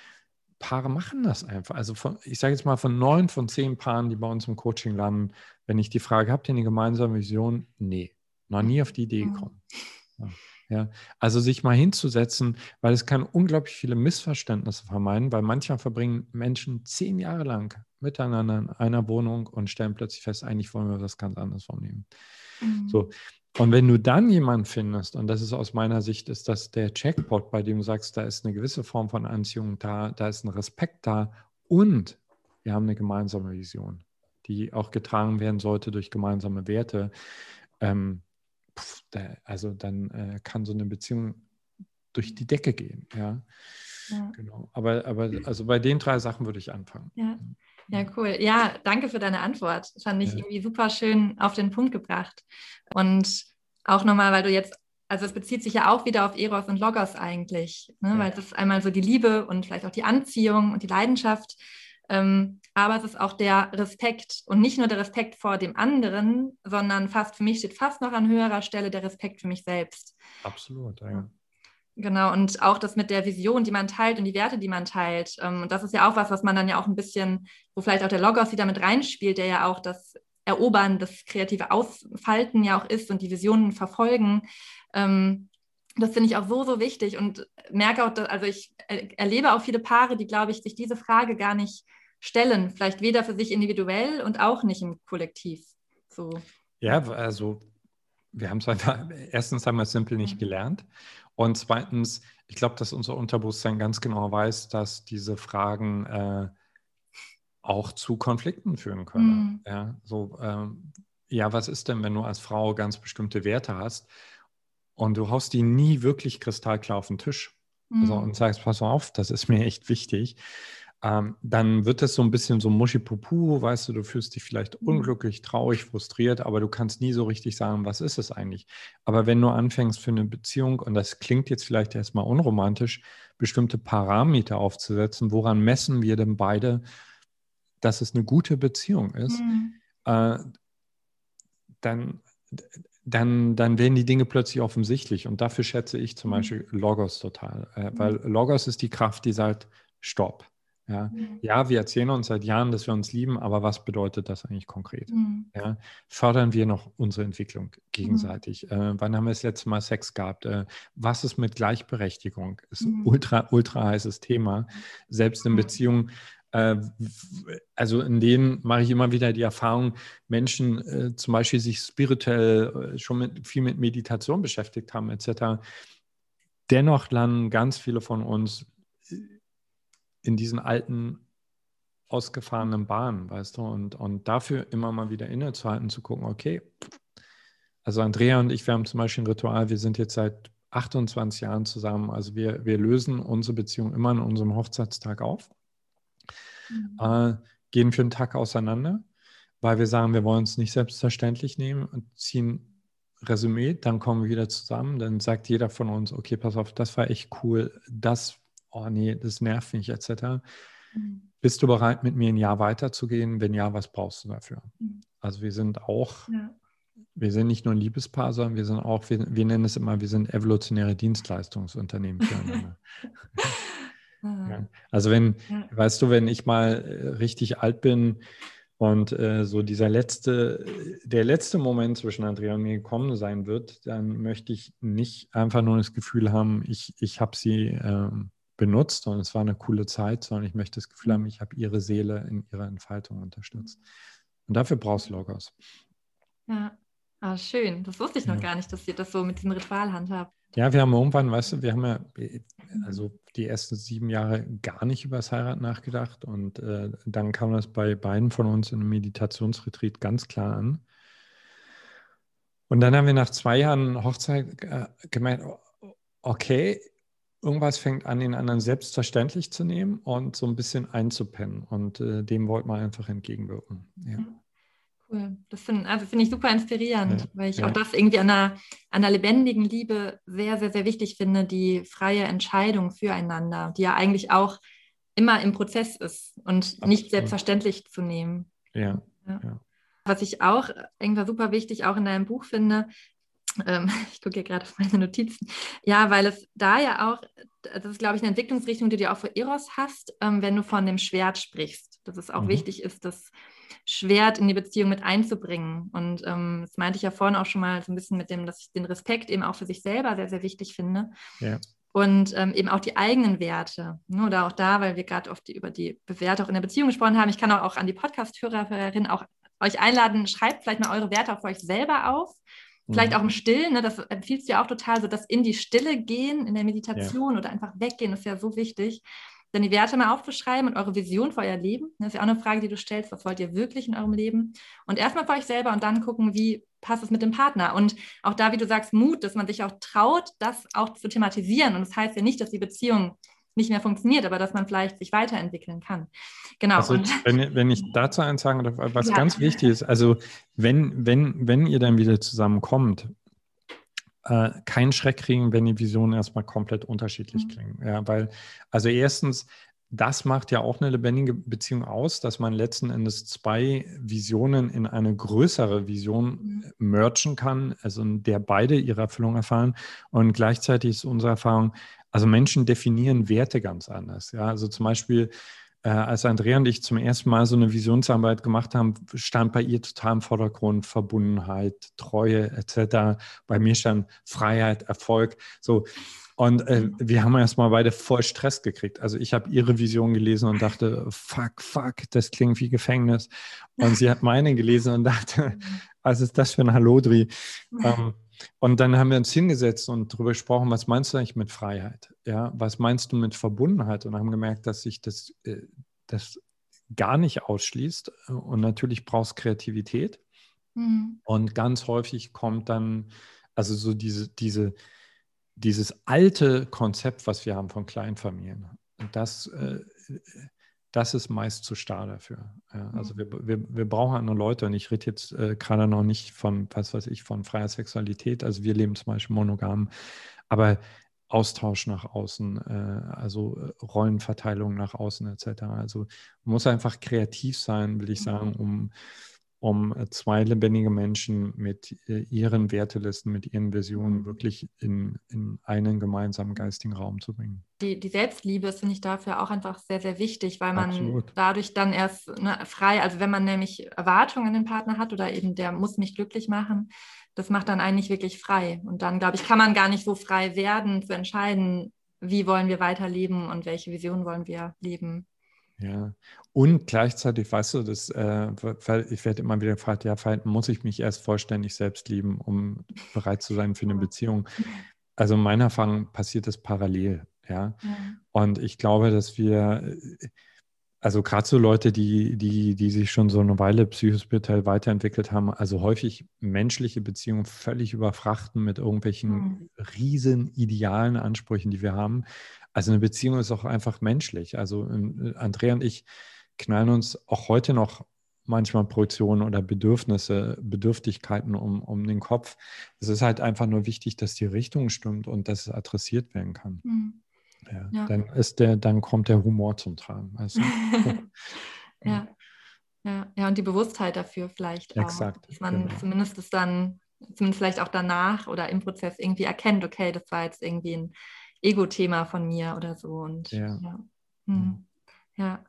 Paare machen das einfach. Also von, ich sage jetzt mal von neun von zehn Paaren, die bei uns im Coaching landen, wenn ich die Frage, habt ihr eine gemeinsame Vision? Nee, noch nie auf die Idee mhm. gekommen. Ja. Ja, also sich mal hinzusetzen, weil es kann unglaublich viele Missverständnisse vermeiden, weil manchmal verbringen Menschen zehn Jahre lang miteinander in einer Wohnung und stellen plötzlich fest, eigentlich wollen wir was ganz anderes vornehmen. Mhm. So. Und wenn du dann jemanden findest, und das ist aus meiner Sicht, ist das der Checkpot, bei dem du sagst, da ist eine gewisse Form von Anziehung da, da ist ein Respekt da und wir haben eine gemeinsame Vision, die auch getragen werden sollte durch gemeinsame Werte. Ähm, pff, da, also dann äh, kann so eine Beziehung durch die Decke gehen. Ja, ja. genau. Aber, aber also bei den drei Sachen würde ich anfangen. Ja. Ja, cool. Ja, danke für deine Antwort. Das fand ich ja. irgendwie super schön auf den Punkt gebracht. Und auch nochmal, weil du jetzt, also es bezieht sich ja auch wieder auf Eros und Logos eigentlich, ne? Ja. weil das ist einmal so die Liebe und vielleicht auch die Anziehung und die Leidenschaft. Ähm, aber es ist auch der Respekt und nicht nur der Respekt vor dem anderen, sondern fast für mich steht fast noch an höherer Stelle der Respekt für mich selbst. Absolut, ja. Genau, und auch das mit der Vision, die man teilt und die Werte, die man teilt. Ähm, und das ist ja auch was, was man dann ja auch ein bisschen, wo vielleicht auch der Logos wieder mit reinspielt, der ja auch das Erobern, das kreative Ausfalten ja auch ist und die Visionen verfolgen. Ähm, das finde ich auch so, so wichtig und merke auch, dass, also ich erlebe auch viele Paare, die, glaube ich, sich diese Frage gar nicht stellen. Vielleicht weder für sich individuell und auch nicht im Kollektiv. So. Ja, also wir haben es einfach, erstens haben wir es simpel nicht gelernt. Und zweitens, ich glaube, dass unser Unterbewusstsein ganz genau weiß, dass diese Fragen äh, auch zu Konflikten führen können. Mhm. Ja, so, ähm, ja, was ist denn, wenn du als Frau ganz bestimmte Werte hast und du haust die nie wirklich kristallklar auf den Tisch also, mhm. also, und sagst, pass auf, das ist mir echt wichtig ähm, dann wird es so ein bisschen so Muschipupu, weißt du, du fühlst dich vielleicht mhm. unglücklich, traurig, frustriert, aber du kannst nie so richtig sagen, was ist es eigentlich. Aber wenn du anfängst für eine Beziehung, und das klingt jetzt vielleicht erstmal unromantisch, bestimmte Parameter aufzusetzen, woran messen wir denn beide, dass es eine gute Beziehung ist, mhm. äh, dann dann, dann werden die Dinge plötzlich offensichtlich. Und dafür schätze ich zum mhm. Beispiel Logos total. Äh, mhm. Weil Logos ist die Kraft, die sagt, stopp. Ja, mhm. ja, wir erzählen uns seit Jahren, dass wir uns lieben, aber was bedeutet das eigentlich konkret? Mhm. Ja, fördern wir noch unsere Entwicklung gegenseitig? Mhm. Äh, wann haben wir das letzte Mal Sex gehabt? Äh, was ist mit Gleichberechtigung? Ist ein mhm. ultra, ultra heißes Thema. Selbst in Beziehungen, äh, also in denen mache ich immer wieder die Erfahrung, Menschen äh, zum Beispiel sich spirituell äh, schon mit, viel mit Meditation beschäftigt haben, etc. Dennoch landen ganz viele von uns in diesen alten, ausgefahrenen Bahnen, weißt du, und, und dafür immer mal wieder innezuhalten, zu gucken, okay, also Andrea und ich, wir haben zum Beispiel ein Ritual, wir sind jetzt seit 28 Jahren zusammen, also wir, wir lösen unsere Beziehung immer an unserem Hochzeitstag auf, mhm. äh, gehen für einen Tag auseinander, weil wir sagen, wir wollen es nicht selbstverständlich nehmen und ziehen Resümee, dann kommen wir wieder zusammen, dann sagt jeder von uns, okay, pass auf, das war echt cool, das oh nee, das nervt mich etc. Mhm. Bist du bereit, mit mir ein Jahr weiterzugehen? Wenn ja, was brauchst du dafür? Mhm. Also wir sind auch, ja. wir sind nicht nur ein Liebespaar, sondern wir sind auch, wir, wir nennen es immer, wir sind evolutionäre Dienstleistungsunternehmen füreinander. Ah. Ja. Also wenn, ja. weißt du, wenn ich mal äh, richtig alt bin und äh, so dieser letzte, der letzte Moment zwischen Andrea und mir gekommen sein wird, dann möchte ich nicht einfach nur das Gefühl haben, ich, ich habe sie ähm, benutzt und es war eine coole Zeit, sondern ich möchte das Gefühl haben, ich habe ihre Seele in ihrer Entfaltung unterstützt. Und dafür brauchst du Logos. Ja, ah, schön. Das wusste ich noch ja. gar nicht, dass ihr das so mit diesem Ritual handhabt. Ja, wir haben irgendwann, weißt du, wir haben ja also die ersten sieben Jahre gar nicht über das Heirat nachgedacht und äh, dann kam das bei beiden von uns in einem Meditationsretreat ganz klar an. Und dann haben wir nach zwei Jahren Hochzeit äh, gemerkt, okay, irgendwas fängt an, den anderen selbstverständlich zu nehmen und so ein bisschen einzupennen. Und äh, dem wollten wir einfach entgegenwirken. Ja. Cool. Das finde also find ich super inspirierend, ja. weil ich ja. auch das irgendwie an einer, an einer lebendigen Liebe sehr, sehr, sehr wichtig finde, die freie Entscheidung füreinander, die ja eigentlich auch immer im Prozess ist und Absolut. nicht selbstverständlich zu nehmen. Ja. Was ich auch irgendwann super wichtig auch in deinem Buch finde, ähm, ich gucke hier gerade auf meine Notizen. Ja, weil es da ja auch, das ist, glaube ich, eine Entwicklungsrichtung, die du auch für Eros hast, ähm, wenn du von dem Schwert sprichst. Dass es auch mhm. wichtig ist, das Schwert in die Beziehung mit einzubringen. Und ähm, das meinte ich ja vorhin auch schon mal so ein bisschen mit dem, dass ich den Respekt eben auch für sich selber sehr, sehr wichtig finde. Ja. Und ähm, eben auch die eigenen Werte. Ne? Oder auch da, weil wir gerade oft die, über die Werte auch in der Beziehung gesprochen haben. Ich kann auch, auch an die Podcast-Hörerinnen auch euch einladen, schreibt vielleicht mal eure Werte auch für euch selber auf Vielleicht mhm. auch im Stillen, ne, das empfiehlst du ja auch total, so das in die Stille gehen, in der Meditation ja. oder einfach weggehen, ist ja so wichtig. Dann die Werte mal aufzuschreiben und eure Vision für euer Leben. Das ist ja auch eine Frage, die du stellst, was wollt ihr wirklich in eurem Leben? Und erstmal für euch selber und dann gucken, wie passt es mit dem Partner. Und auch da, wie du sagst, Mut, dass man sich auch traut, das auch zu thematisieren. Und das heißt ja nicht, dass die Beziehung nicht mehr funktioniert, aber dass man vielleicht sich weiterentwickeln kann. Genau. Also, wenn, wenn, ich dazu eins sagen darf, was ja. ganz wichtig ist, also wenn, wenn, wenn ihr dann wieder zusammenkommt, äh, keinen Schreck kriegen, wenn die Visionen erstmal komplett unterschiedlich mhm. klingen. Ja, weil, also erstens, das macht ja auch eine lebendige Beziehung aus, dass man letzten Endes zwei Visionen in eine größere Vision mhm. merchen kann, also in der beide ihre Erfüllung erfahren. Und gleichzeitig ist unsere Erfahrung, also Menschen definieren Werte ganz anders. Ja, also zum Beispiel, äh, als Andrea und ich zum ersten Mal so eine Visionsarbeit gemacht haben, stand bei ihr total im Vordergrund Verbundenheit, Treue etc. Bei mir stand Freiheit, Erfolg. So. Und äh, wir haben erstmal beide voll Stress gekriegt. Also ich habe ihre Vision gelesen und dachte, fuck, fuck, das klingt wie Gefängnis. Und sie hat meine gelesen und dachte, was ist das für ein Hallodri? Ähm, und dann haben wir uns hingesetzt und darüber gesprochen, was meinst du eigentlich mit Freiheit? Ja, was meinst du mit Verbundenheit? Und haben gemerkt, dass sich das, äh, das gar nicht ausschließt. Und natürlich brauchst Kreativität. Mhm. Und ganz häufig kommt dann, also so diese, diese, dieses alte Konzept, was wir haben von Kleinfamilien, das äh, das ist meist zu starr dafür. Ja, also mhm. wir, wir, wir brauchen andere Leute und ich rede jetzt äh, gerade noch nicht von, was weiß ich, von freier Sexualität. Also wir leben zum Beispiel monogam, aber Austausch nach außen, äh, also äh, Rollenverteilung nach außen etc. Also man muss einfach kreativ sein, will ich mhm. sagen, um um äh, zwei lebendige Menschen mit äh, ihren Wertelisten, mit ihren Visionen wirklich in, in einen gemeinsamen geistigen Raum zu bringen. Die, die Selbstliebe ist, finde ich, dafür auch einfach sehr, sehr wichtig, weil man Absolut. dadurch dann erst ne, frei, also wenn man nämlich Erwartungen an den Partner hat oder eben der muss mich glücklich machen, das macht dann eigentlich wirklich frei. Und dann, glaube ich, kann man gar nicht so frei werden, zu entscheiden, wie wollen wir weiterleben und welche Vision wollen wir leben. Ja, und gleichzeitig, weißt du, das, äh, ich werde immer wieder gefragt, ja, muss ich mich erst vollständig selbst lieben, um bereit zu sein für eine Beziehung? Also in meiner Erfahrung passiert das parallel, ja. ja. Und ich glaube, dass wir, also gerade so Leute, die, die, die sich schon so eine Weile psychospirituell weiterentwickelt haben, also häufig menschliche Beziehungen völlig überfrachten mit irgendwelchen mhm. riesen idealen Ansprüchen, die wir haben. Also eine Beziehung ist auch einfach menschlich. Also äh, Andrea und ich knallen uns auch heute noch manchmal Projektionen oder Bedürfnisse, Bedürftigkeiten um, um den Kopf. Es ist halt einfach nur wichtig, dass die Richtung stimmt und dass es adressiert werden kann. Mhm. Ja, ja. Dann ist der, dann kommt der Humor zum Tragen. Du? ja. ja. Ja, und die Bewusstheit dafür vielleicht auch. Exakt. Dass man genau. zumindest es dann, zumindest vielleicht auch danach oder im Prozess irgendwie erkennt, okay, das war jetzt irgendwie ein Ego-Thema von mir oder so. Und, ja. ja. Hm. Ja,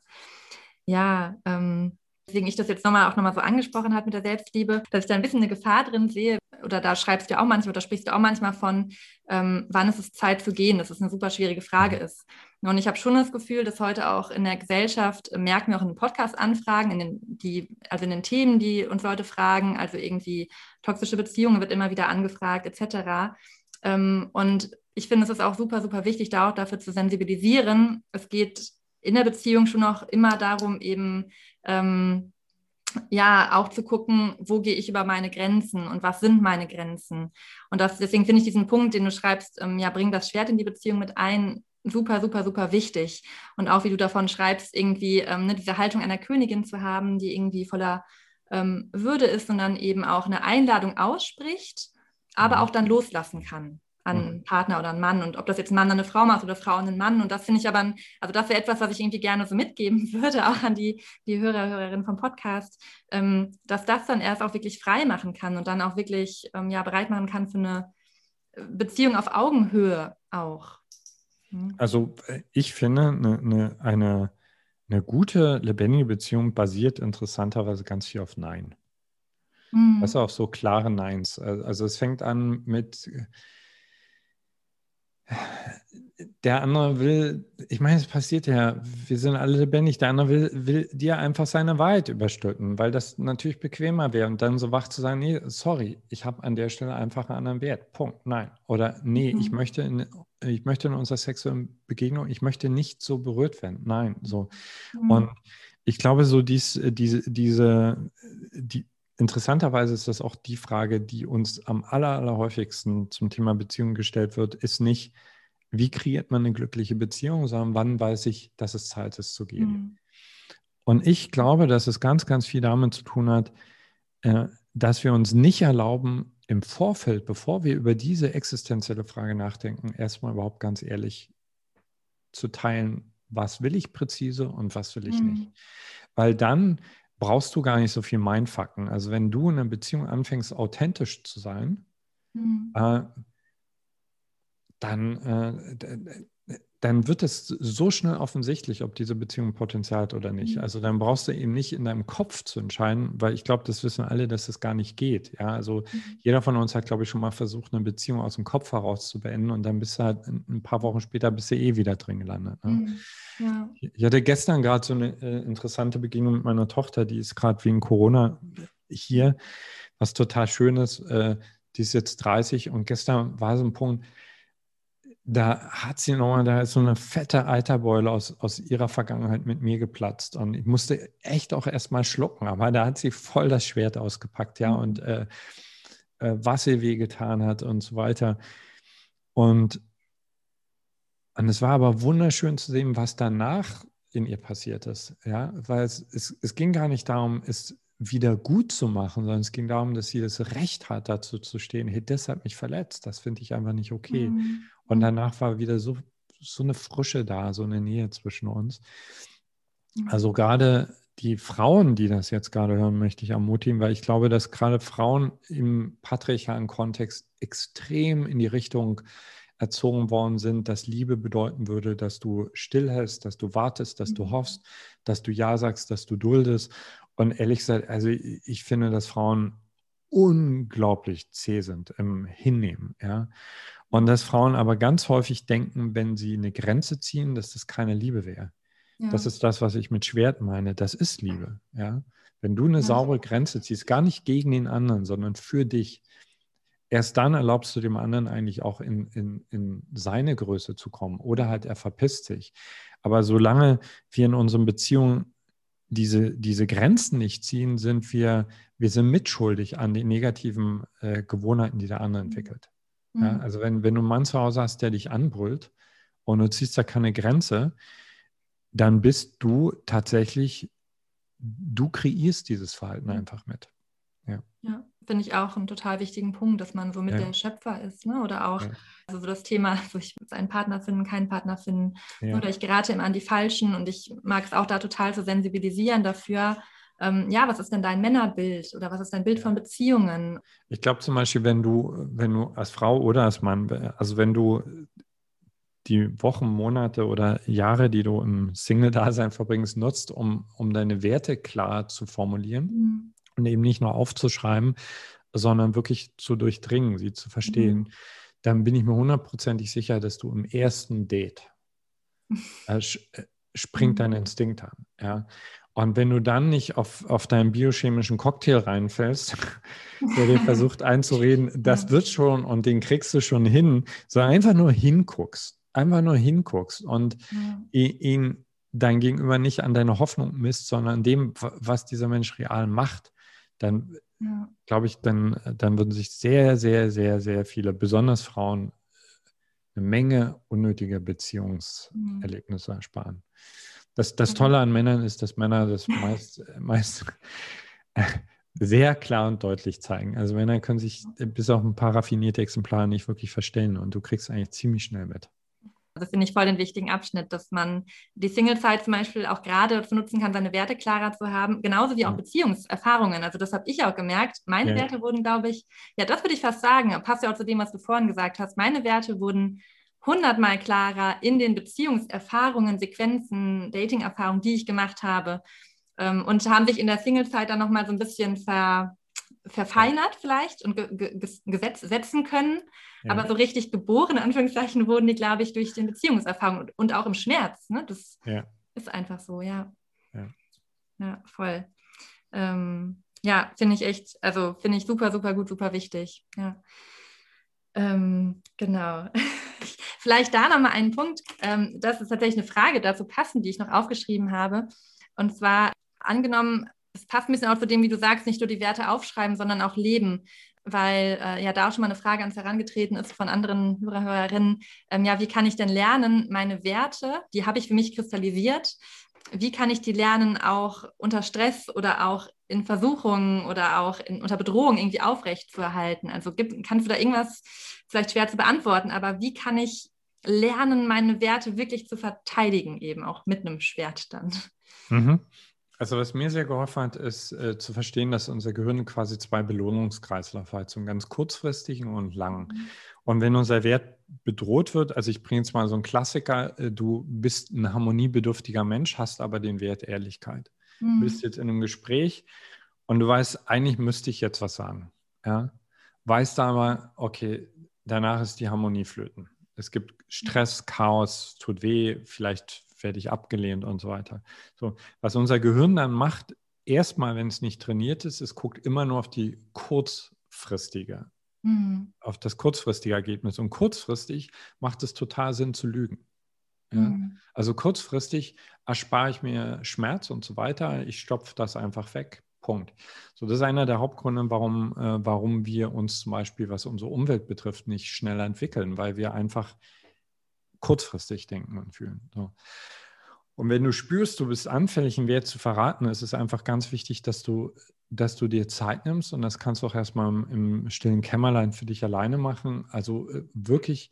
ja, ähm, Deswegen ich das jetzt nochmal auch nochmal so angesprochen habe mit der Selbstliebe, dass ich da ein bisschen eine Gefahr drin sehe, oder da schreibst du auch manchmal oder sprichst du auch manchmal von, ähm, wann ist es Zeit zu gehen, dass es eine super schwierige Frage ist. Und ich habe schon das Gefühl, dass heute auch in der Gesellschaft, äh, merken wir auch in den Podcast-Anfragen, in den, die, also in den Themen, die uns Leute fragen, also irgendwie toxische Beziehungen wird immer wieder angefragt, etc. Ähm, und ich finde, es ist auch super, super wichtig, da auch dafür zu sensibilisieren. Es geht in der Beziehung schon auch immer darum, eben ähm, ja auch zu gucken, wo gehe ich über meine Grenzen und was sind meine Grenzen. Und das, deswegen finde ich diesen Punkt, den du schreibst, ähm, ja, bring das Schwert in die Beziehung mit ein, super, super, super wichtig. Und auch wie du davon schreibst, irgendwie ähm, ne, diese Haltung einer Königin zu haben, die irgendwie voller ähm, Würde ist und dann eben auch eine Einladung ausspricht, aber mhm. auch dann loslassen kann an einen Partner oder einen Mann und ob das jetzt ein Mann an eine Frau macht oder Frau an einen Mann. Und das finde ich aber, also das wäre etwas, was ich irgendwie gerne so mitgeben würde, auch an die, die Hörer, Hörerinnen vom Podcast, ähm, dass das dann erst auch wirklich frei machen kann und dann auch wirklich ähm, ja, bereit machen kann für eine Beziehung auf Augenhöhe auch. Mhm. Also äh, ich finde, eine, eine, eine, eine gute, lebendige Beziehung basiert interessanterweise ganz viel auf Nein. Mhm. Also auf so klare Neins. Also es fängt an mit der andere will, ich meine, es passiert ja, wir sind alle lebendig, der andere will, will dir einfach seine Wahrheit überstülpen, weil das natürlich bequemer wäre und dann so wach zu sagen, nee, sorry, ich habe an der Stelle einfach einen anderen Wert. Punkt. Nein. Oder nee, mhm. ich möchte in, ich möchte in unserer sexuellen Begegnung, ich möchte nicht so berührt werden. Nein, so. Mhm. Und ich glaube, so dies, diese, diese, die, interessanterweise ist das auch die Frage, die uns am aller, allerhäufigsten zum Thema Beziehung gestellt wird, ist nicht, wie kreiert man eine glückliche Beziehung, sondern wann weiß ich, dass es Zeit ist zu gehen. Mhm. Und ich glaube, dass es ganz, ganz viel damit zu tun hat, äh, dass wir uns nicht erlauben, im Vorfeld, bevor wir über diese existenzielle Frage nachdenken, erstmal überhaupt ganz ehrlich zu teilen, was will ich präzise und was will ich mhm. nicht. Weil dann brauchst du gar nicht so viel Mindfucken. Also wenn du in einer Beziehung anfängst, authentisch zu sein, mhm. äh, dann, äh, dann wird es so schnell offensichtlich, ob diese Beziehung Potenzial hat oder nicht. Mhm. Also dann brauchst du eben nicht in deinem Kopf zu entscheiden, weil ich glaube, das wissen alle, dass es gar nicht geht. Ja, also mhm. jeder von uns hat, glaube ich, schon mal versucht, eine Beziehung aus dem Kopf heraus zu beenden und dann bist du halt ein paar Wochen später bist du eh wieder drin gelandet. Ne? Mhm. Ja. Ich hatte gestern gerade so eine äh, interessante Begegnung mit meiner Tochter, die ist gerade wegen Corona hier, was total schön ist. Äh, die ist jetzt 30 und gestern war so ein Punkt, da hat sie nochmal, da ist so eine fette Eiterbeule aus, aus ihrer Vergangenheit mit mir geplatzt. Und ich musste echt auch erstmal schlucken, aber da hat sie voll das Schwert ausgepackt, ja, mhm. und äh, äh, was ihr wehgetan hat und so weiter. Und, und es war aber wunderschön zu sehen, was danach in ihr passiert ist, ja, weil es, es, es ging gar nicht darum, es wieder gut zu machen, sondern es ging darum, dass sie das Recht hat, dazu zu stehen, hey, das hat mich verletzt, das finde ich einfach nicht okay. Mhm. Und danach war wieder so, so eine Frische da, so eine Nähe zwischen uns. Mhm. Also gerade die Frauen, die das jetzt gerade hören, möchte ich ermutigen, weil ich glaube, dass gerade Frauen im patriarchalen Kontext extrem in die Richtung erzogen worden sind, dass Liebe bedeuten würde, dass du stillhältst, dass du wartest, dass du mhm. hoffst, dass du Ja sagst, dass du duldest. Und ehrlich gesagt, also ich, ich finde, dass Frauen unglaublich zäh sind im Hinnehmen. Ja? Und dass Frauen aber ganz häufig denken, wenn sie eine Grenze ziehen, dass das keine Liebe wäre. Ja. Das ist das, was ich mit Schwert meine. Das ist Liebe. Ja? Wenn du eine ja. saubere Grenze ziehst, gar nicht gegen den anderen, sondern für dich, erst dann erlaubst du dem anderen eigentlich auch in, in, in seine Größe zu kommen. Oder halt er verpisst sich. Aber solange wir in unseren Beziehungen diese, diese Grenzen nicht ziehen, sind wir, wir sind mitschuldig an den negativen äh, Gewohnheiten, die der andere mhm. entwickelt. Ja, mhm. also wenn, wenn du einen Mann zu Hause hast, der dich anbrüllt und du ziehst da keine Grenze, dann bist du tatsächlich, du kreierst dieses Verhalten mhm. einfach mit. Ja. ja finde ich auch einen total wichtigen Punkt, dass man so mit ja. der Schöpfer ist. Ne? Oder auch ja. also so das Thema, also ich muss einen Partner finden, keinen Partner finden. Ja. Oder ich gerate immer an die Falschen und ich mag es auch da total zu sensibilisieren dafür, ähm, ja, was ist denn dein Männerbild oder was ist dein Bild von Beziehungen? Ich glaube zum Beispiel, wenn du, wenn du als Frau oder als Mann, also wenn du die Wochen, Monate oder Jahre, die du im Single-Dasein verbringst, nutzt, um, um deine Werte klar zu formulieren mhm. Und eben nicht nur aufzuschreiben, sondern wirklich zu durchdringen, sie zu verstehen, mhm. dann bin ich mir hundertprozentig sicher, dass du im ersten Date äh, äh, springt mhm. dein Instinkt an. Ja? Und wenn du dann nicht auf, auf deinen biochemischen Cocktail reinfällst, der dir versucht einzureden, das wird schon und den kriegst du schon hin, sondern einfach nur hinguckst, einfach nur hinguckst und ja. ihn dein Gegenüber nicht an deine Hoffnung misst, sondern an dem, was dieser Mensch real macht, dann ja. glaube ich, dann, dann würden sich sehr, sehr, sehr, sehr viele, besonders Frauen, eine Menge unnötiger Beziehungserlebnisse ersparen. Das, das mhm. Tolle an Männern ist, dass Männer das meist, meist sehr klar und deutlich zeigen. Also Männer können sich bis auf ein paar raffinierte Exemplare nicht wirklich verstellen und du kriegst eigentlich ziemlich schnell mit. Also finde ich voll den wichtigen Abschnitt, dass man die Single-Zeit zum Beispiel auch gerade dazu nutzen kann, seine Werte klarer zu haben, genauso wie auch Beziehungserfahrungen. Also das habe ich auch gemerkt. Meine ja. Werte wurden, glaube ich, ja, das würde ich fast sagen, passt ja auch zu dem, was du vorhin gesagt hast. Meine Werte wurden hundertmal klarer in den Beziehungserfahrungen, Sequenzen, Dating-Erfahrungen, die ich gemacht habe. Ähm, und haben sich in der Single-Zeit dann nochmal so ein bisschen ver, verfeinert vielleicht und ge ge gesetz setzen können. Ja. Aber so richtig geboren, in Anführungszeichen, wurden die, glaube ich, durch den Beziehungserfahrungen und, und auch im Schmerz. Ne? Das ja. ist einfach so, ja. Ja, ja voll. Ähm, ja, finde ich echt, also finde ich super, super gut, super wichtig. Ja. Ähm, genau. Vielleicht da nochmal einen Punkt. Ähm, das ist tatsächlich eine Frage dazu passend, die ich noch aufgeschrieben habe. Und zwar angenommen, es passt ein bisschen auch zu dem, wie du sagst, nicht nur die Werte aufschreiben, sondern auch leben. Weil äh, ja da auch schon mal eine Frage ans Herangetreten ist von anderen Hörer, Hörerinnen. Ähm, ja, wie kann ich denn lernen, meine Werte, die habe ich für mich kristallisiert, wie kann ich die lernen, auch unter Stress oder auch in Versuchungen oder auch in, unter Bedrohung irgendwie aufrechtzuerhalten? Also gibt, kannst du da irgendwas vielleicht schwer zu beantworten, aber wie kann ich lernen, meine Werte wirklich zu verteidigen, eben auch mit einem Schwert dann? Mhm. Also was mir sehr geholfen hat, ist äh, zu verstehen, dass unser Gehirn quasi zwei Belohnungskreisläufe hat, so einen ganz kurzfristigen und langen. Mhm. Und wenn unser Wert bedroht wird, also ich bringe jetzt mal so einen Klassiker, äh, du bist ein harmoniebedürftiger Mensch, hast aber den Wert Ehrlichkeit. Mhm. Du bist jetzt in einem Gespräch und du weißt, eigentlich müsste ich jetzt was sagen. Ja? Weißt aber, okay, danach ist die Harmonie flöten. Es gibt Stress, Chaos, tut weh, vielleicht werde ich abgelehnt und so weiter. So, was unser Gehirn dann macht, erstmal, wenn es nicht trainiert ist, es guckt immer nur auf die kurzfristige, mhm. auf das kurzfristige Ergebnis. Und kurzfristig macht es total Sinn zu lügen. Ja? Mhm. Also kurzfristig erspare ich mir Schmerz und so weiter. Ich stopfe das einfach weg. Punkt. So, das ist einer der Hauptgründe, warum, äh, warum wir uns zum Beispiel, was unsere Umwelt betrifft, nicht schneller entwickeln, weil wir einfach kurzfristig denken und fühlen. So. Und wenn du spürst, du bist anfällig, einen Wert zu verraten, ist es einfach ganz wichtig, dass du, dass du dir Zeit nimmst und das kannst du auch erstmal im, im stillen Kämmerlein für dich alleine machen. Also äh, wirklich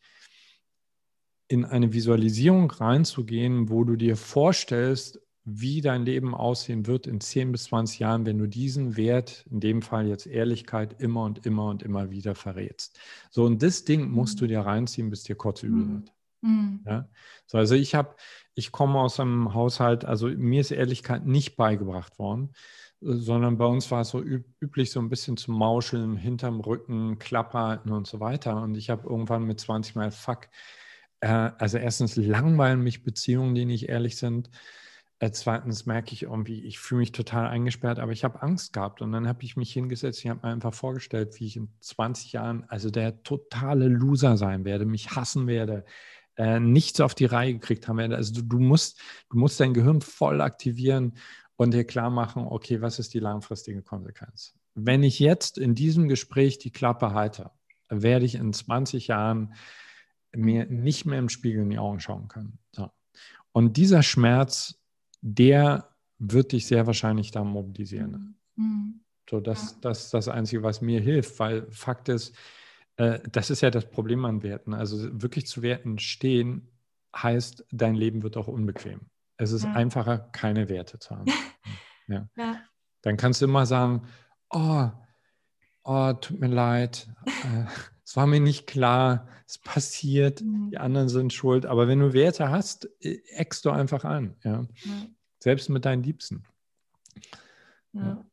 in eine Visualisierung reinzugehen, wo du dir vorstellst, wie dein Leben aussehen wird in 10 bis 20 Jahren, wenn du diesen Wert, in dem Fall jetzt Ehrlichkeit, immer und immer und immer wieder verrätst. So, und das Ding musst du mhm. dir reinziehen, bis dir kurz übel mhm. wird. Mhm. Ja? So, also ich habe, ich komme aus einem Haushalt, also mir ist Ehrlichkeit nicht beigebracht worden, sondern bei uns war es so üb üblich, so ein bisschen zu mauscheln, hinterm Rücken, Klapperhalten und so weiter. Und ich habe irgendwann mit 20 Mal, fuck, äh, also erstens langweilen mich Beziehungen, die nicht ehrlich sind. Äh, zweitens merke ich irgendwie, ich fühle mich total eingesperrt, aber ich habe Angst gehabt. Und dann habe ich mich hingesetzt, ich habe mir einfach vorgestellt, wie ich in 20 Jahren, also der totale Loser sein werde, mich hassen werde, äh, nichts auf die Reihe gekriegt haben werde. Also du, du, musst, du musst dein Gehirn voll aktivieren und dir klar machen, okay, was ist die langfristige Konsequenz? Wenn ich jetzt in diesem Gespräch die Klappe halte, werde ich in 20 Jahren mir nicht mehr im Spiegel in die Augen schauen können. So. Und dieser Schmerz der wird dich sehr wahrscheinlich da mobilisieren. Mhm. So, das, das ist das Einzige, was mir hilft, weil Fakt ist, äh, das ist ja das Problem an Werten. Also wirklich zu Werten stehen heißt, dein Leben wird auch unbequem. Es ist ja. einfacher, keine Werte zu haben. ja. ja. Dann kannst du immer sagen, oh, oh, tut mir leid, äh, es war mir nicht klar, es passiert, Mhm. die anderen sind schuld. Aber wenn du Werte hast, äh, eckst du einfach an. Ja? Ja. Selbst mit deinen Liebsten. Ja,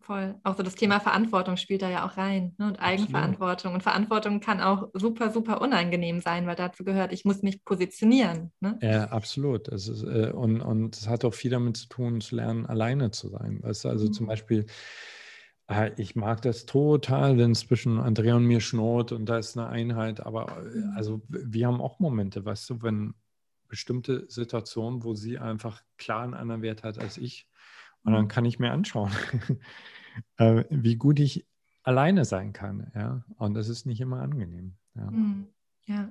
voll. Auch so das Thema Verantwortung spielt da ja auch rein. Ne? Und Eigenverantwortung. Und Verantwortung kann auch super, super unangenehm sein, weil dazu gehört, ich muss mich positionieren. Ne? Ja, absolut. Das ist, äh, und, und es hat auch viel damit zu tun, zu lernen, alleine zu sein. Weißt du? Also Mhm. zum Beispiel, ich mag das total, wenn es zwischen Andrea und mir schnurrt und da ist eine Einheit, aber äh, Mhm. also wir haben auch Momente, weißt du, wenn bestimmte Situationen, wo sie einfach klar einen anderen Wert hat als ich. Und dann Mhm. kann ich mir anschauen, äh, wie gut ich alleine sein kann. Ja? Und das ist nicht immer angenehm. Ja. Mhm. Ja,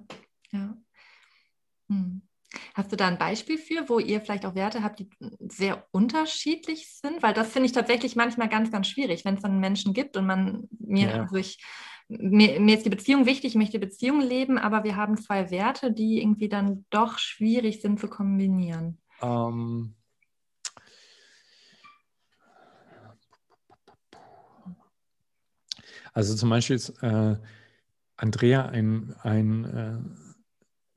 ja. Mhm. Hast du da ein Beispiel für, wo ihr vielleicht auch Werte habt, die sehr unterschiedlich sind? Weil das finde ich tatsächlich manchmal ganz, ganz schwierig, wenn es dann Menschen gibt und man mir, Ja. also ich, mir, mir ist die Beziehung wichtig, ich möchte die Beziehung leben, aber wir haben zwei Werte, die irgendwie dann doch schwierig sind zu kombinieren. Ähm, also zum Beispiel ist äh, Andrea ein, ein äh,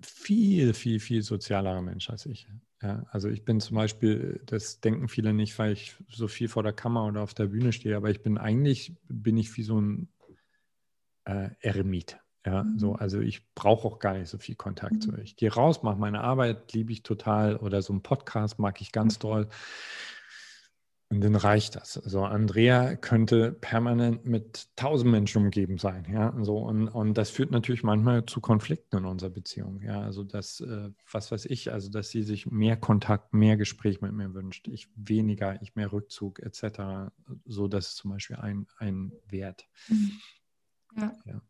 viel, viel, viel sozialerer Mensch als ich. Ja, also ich bin zum Beispiel, das denken viele nicht, weil ich so viel vor der Kamera oder auf der Bühne stehe, aber ich bin eigentlich, bin ich wie so ein äh, Eremit. Ja, Mhm. so, also ich brauche auch gar nicht so viel Kontakt. So, Mhm. ich gehe raus, mache meine Arbeit, liebe ich total oder so einen Podcast mag ich ganz Mhm. Und dann reicht das. Also Andrea könnte permanent mit tausend Menschen umgeben sein, ja, und so und, und das führt natürlich manchmal zu Konflikten in unserer Beziehung, ja, also das, äh, was weiß ich, also dass sie sich mehr Kontakt, mehr Gespräch mit mir wünscht, ich weniger, ich mehr Rückzug etc. So, das ist zum Beispiel ein, ein Wert. Ja. Ja.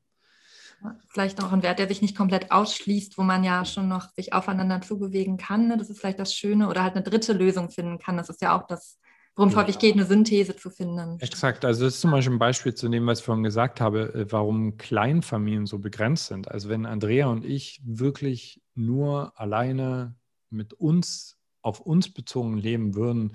Ja, Vielleicht noch ein Wert, der sich nicht komplett ausschließt, wo man ja schon noch sich aufeinander zubewegen kann. Ne? Das ist vielleicht das Schöne. Oder halt eine dritte Lösung finden kann. Das ist ja auch das, worum es Ja. häufig geht, eine Synthese zu finden. Exakt, also das ist zum Beispiel ein Beispiel zu dem, was ich vorhin gesagt habe, äh, warum Kleinfamilien so begrenzt sind. Also wenn Andrea und ich wirklich nur alleine mit uns, auf uns bezogen leben würden,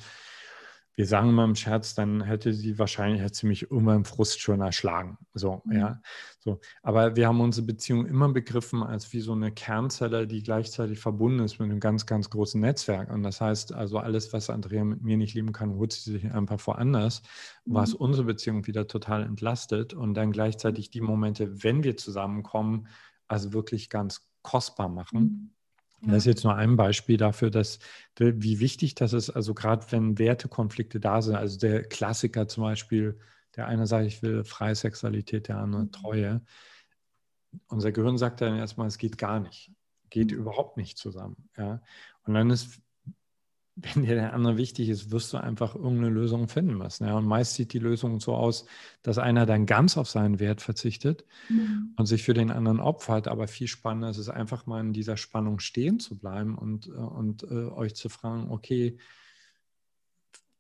wir sagen immer im Scherz, dann hätte sie wahrscheinlich, hätte sie mich irgendwann im Frust schon erschlagen. So, Mhm. ja. So. Aber wir haben unsere Beziehung immer begriffen als wie so eine Kernzelle, die gleichzeitig verbunden ist mit einem ganz, ganz großen Netzwerk. Und das heißt, also alles, was Andrea mit mir nicht lieben kann, holt sie sich einfach woanders, was Mhm. unsere Beziehung wieder total entlastet und dann gleichzeitig die Momente, wenn wir zusammenkommen, also wirklich ganz kostbar machen. Mhm. Und Das ist jetzt nur ein Beispiel dafür, dass wie wichtig das ist, also gerade wenn Wertekonflikte da sind, also der Klassiker zum Beispiel, der eine sagt, ich will freie Sexualität, der andere Mhm. Treue. Unser Gehirn sagt dann erstmal, es geht gar nicht, geht Mhm. überhaupt nicht zusammen. Ja? Und dann ist, wenn dir der andere wichtig ist, wirst du einfach irgendeine Lösung finden müssen. Ja? Und meist sieht die Lösung so aus, dass einer dann ganz auf seinen Wert verzichtet Mhm. und sich für den anderen opfert. Aber viel spannender ist es einfach mal in dieser Spannung stehen zu bleiben und, äh, und äh, euch zu fragen, okay,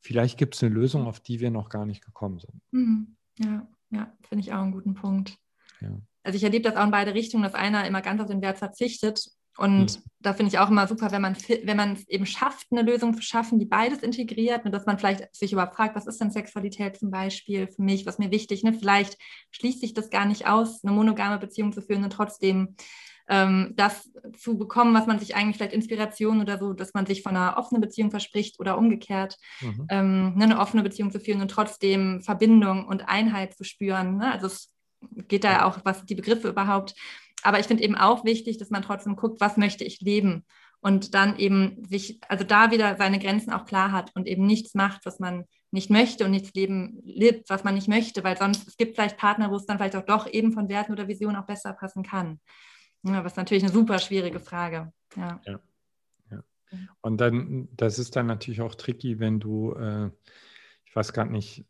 vielleicht gibt es eine Lösung, auf die wir noch gar nicht gekommen sind. Mhm. Ja, ja, finde ich auch einen guten Punkt. Ja. Also ich erlebe das auch in beide Richtungen, dass einer immer ganz auf den Wert verzichtet. Und Mhm. da finde ich auch immer super, wenn man, wenn man es eben schafft, eine Lösung zu schaffen, die beides integriert, ne, dass man vielleicht sich überhaupt fragt, was ist denn Sexualität zum Beispiel für mich, was mir wichtig, ne? Vielleicht schließt sich das gar nicht aus, eine monogame Beziehung zu führen und trotzdem ähm, das zu bekommen, was man sich eigentlich vielleicht Inspiration oder so, dass man sich von einer offenen Beziehung verspricht oder umgekehrt Mhm. ähm, ne, eine offene Beziehung zu führen und trotzdem Verbindung und Einheit zu spüren. Ne? Also es geht da ja auch, was die Begriffe überhaupt. Aber ich finde eben auch wichtig, dass man trotzdem guckt, was möchte ich leben und dann eben sich, also da wieder seine Grenzen auch klar hat und eben nichts macht, was man nicht möchte und nichts leben lebt, was man nicht möchte, weil sonst es gibt vielleicht Partner, wo es dann vielleicht auch doch eben von Werten oder Visionen auch besser passen kann. Ja, was natürlich eine super schwierige Frage. Ja. Und dann, das ist dann natürlich auch tricky, wenn du, äh, ich weiß gerade nicht,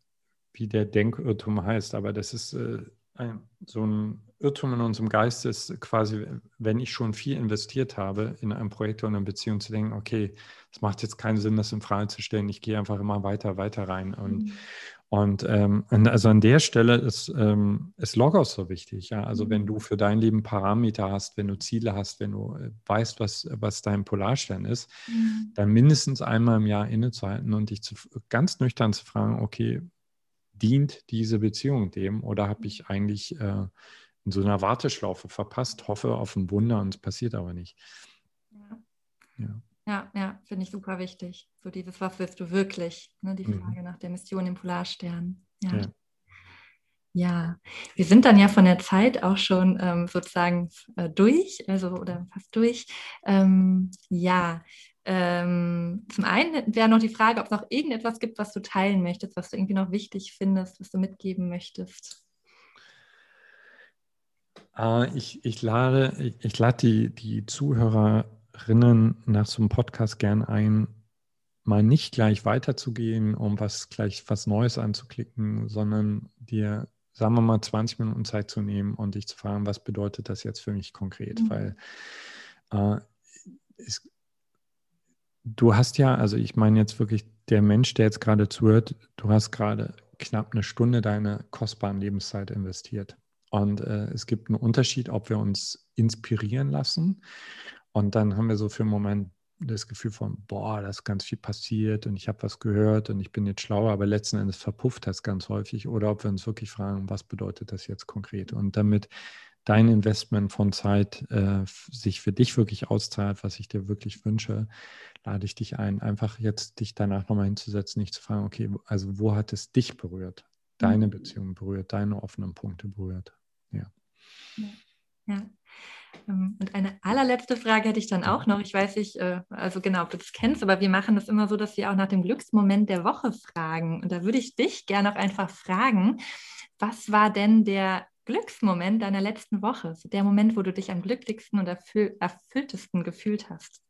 wie der Denkirrtum heißt, aber das ist äh, ein, so ein Irrtum in unserem Geist ist quasi, wenn ich schon viel investiert habe in ein Projekt oder eine Beziehung, zu denken, okay, es macht jetzt keinen Sinn, das in Frage zu stellen, ich gehe einfach immer weiter, weiter rein. Und, Mhm. und ähm, und also an der Stelle ist, ähm, ist Logos so wichtig. Ja? Also wenn Mhm. du für dein Leben Parameter hast, wenn du Ziele hast, wenn du äh, weißt, was, was dein Polarstern ist, Mhm. dann mindestens einmal im Jahr innezuhalten und dich zu, ganz nüchtern zu fragen, okay, dient diese Beziehung dem oder habe ich eigentlich äh, in so einer Warteschlaufe verpasst, hoffe auf ein Wunder und es passiert aber nicht. Ja, ja, ja, ja finde ich super wichtig. So dieses, was willst du wirklich? Ne? Die mhm. Frage mhm. nach der Mission im Polarstern. ja. ja. Ja, wir sind dann ja von der Zeit auch schon ähm, sozusagen äh, durch, also oder fast durch. Ähm, ja, ähm, zum einen wäre noch die Frage, ob es noch irgendetwas gibt, was du teilen möchtest, was du irgendwie noch wichtig findest, was du mitgeben möchtest. Äh, ich, ich lade, ich, ich lade die, die Zuhörerinnen nach so einem Podcast gern ein, mal nicht gleich weiterzugehen, um was gleich was Neues anzuklicken, sondern dir sagen wir mal, 20 Minuten Zeit zu nehmen und dich zu fragen, was bedeutet das jetzt für mich konkret? Mhm. Weil äh, es, du hast ja, also ich meine jetzt wirklich, der Mensch, der jetzt gerade zuhört, du hast gerade knapp eine Stunde deine kostbaren Lebenszeit investiert. Und äh, es gibt einen Unterschied, ob wir uns inspirieren lassen. Und dann haben wir so für einen Moment das Gefühl von, boah, da ist ganz viel passiert und ich habe was gehört und ich bin jetzt schlauer, aber letzten Endes verpufft das ganz häufig. Oder ob wir uns wirklich fragen, was bedeutet das jetzt konkret? Und damit dein Investment von Zeit äh, sich für dich wirklich auszahlt, was ich dir wirklich wünsche, lade ich dich ein, einfach jetzt dich danach nochmal hinzusetzen, nicht zu fragen, okay, also wo hat es dich berührt? Deine mhm. Beziehung berührt, deine offenen Punkte berührt. Ja. Ähm, und eine allerletzte Frage hätte ich dann auch noch. Ich weiß nicht, äh, also genau, ob du das kennst, aber wir machen das immer so, dass wir auch nach dem Glücksmoment der Woche fragen. Und da würde ich dich gerne auch einfach fragen, was war denn der Glücksmoment deiner letzten Woche? der Moment, wo du dich am glücklichsten und erfüll erfülltesten gefühlt hast?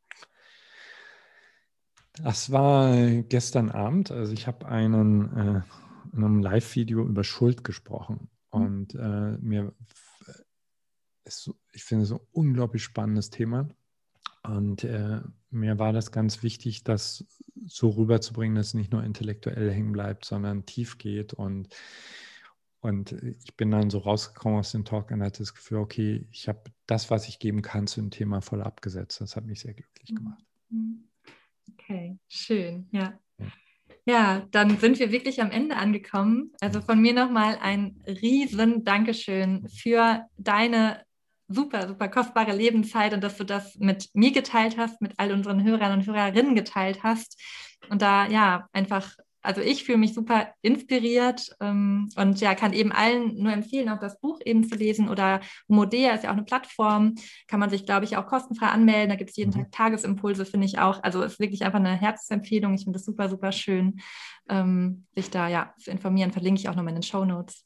Das war gestern Abend. Also ich habe einen äh, in einem Live-Video über Schuld gesprochen. Mhm. Und äh, mir ist, ich finde es ein unglaublich spannendes Thema. Und äh, mir war das ganz wichtig, das so rüberzubringen, dass es nicht nur intellektuell hängen bleibt, sondern tief geht. Und, und ich bin dann so rausgekommen aus dem Talk und hatte das Gefühl, okay, ich habe das, was ich geben kann, zu dem Thema voll abgesetzt. Das hat mich sehr glücklich mhm. gemacht. Okay, schön, ja. Ja, dann sind wir wirklich am Ende angekommen. Also von mir nochmal ein riesen Dankeschön für deine super, super kostbare Lebenszeit und dass du das mit mir geteilt hast, mit all unseren Hörern und Hörerinnen geteilt hast. Und da ja einfach, also ich fühle mich super inspiriert ähm, und ja, kann eben allen nur empfehlen, auch das Buch eben zu lesen oder Modea ist ja auch eine Plattform, kann man sich, glaube ich, auch kostenfrei anmelden. Da gibt es jeden mhm. Tag Tagesimpulse, finde ich auch. Also ist wirklich einfach eine Herzensempfehlung. Ich finde das super, super schön, ähm, sich da ja zu informieren. Verlinke ich auch nochmal in den Show Notes.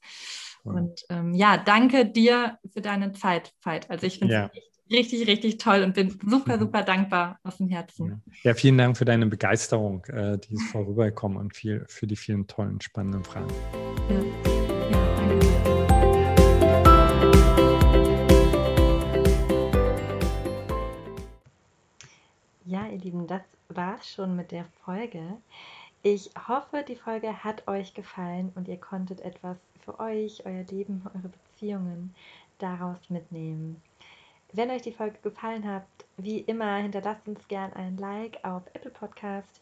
Und ähm, ja, danke dir für deine Zeit, Veit. Also ich finde es ja. richtig, richtig toll und bin super, mhm. super dankbar aus dem Herzen. Ja, vielen Dank für deine Begeisterung, äh, die ist vorübergekommen und viel, für die vielen tollen, spannenden Fragen. Ja. Ja, ihr Lieben, das war's schon mit der Folge. Ich hoffe, die Folge hat euch gefallen und ihr konntet etwas für euch, euer Leben, eure Beziehungen daraus mitnehmen. Wenn euch die Folge gefallen hat, wie immer, hinterlasst uns gern ein Like auf Apple Podcast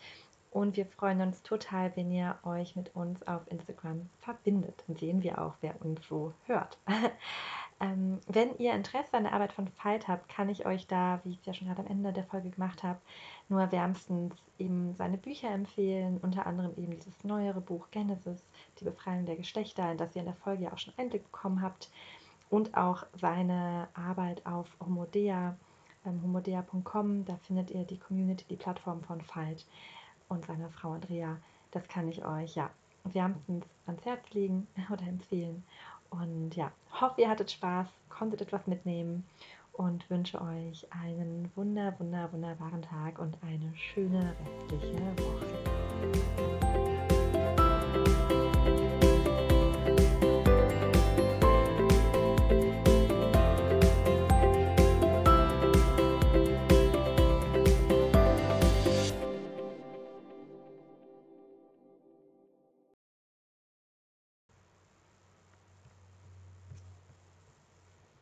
und wir freuen uns total, wenn ihr euch mit uns auf Instagram verbindet. Dann sehen wir auch, wer uns so hört. ähm, wenn ihr Interesse an der Arbeit von Fight habt, kann ich euch da, wie ich es ja schon gerade am Ende der Folge gemacht habe, nur wärmstens eben seine Bücher empfehlen, unter anderem eben dieses neuere Buch Genesis, die Befreiung der Geschlechter, in das ihr in der Folge ja auch schon Einblick bekommen habt, und auch seine Arbeit auf Homodea, ähm, homodea.com, da findet ihr die Community, die Plattform von Fight und seiner Frau Andrea. Das kann ich euch ja wärmstens ans Herz legen oder empfehlen. Und ja, hoffe, ihr hattet Spaß, konntet etwas mitnehmen und wünsche euch einen wunder, wunder, wunderbaren Tag und eine schöne restliche Woche.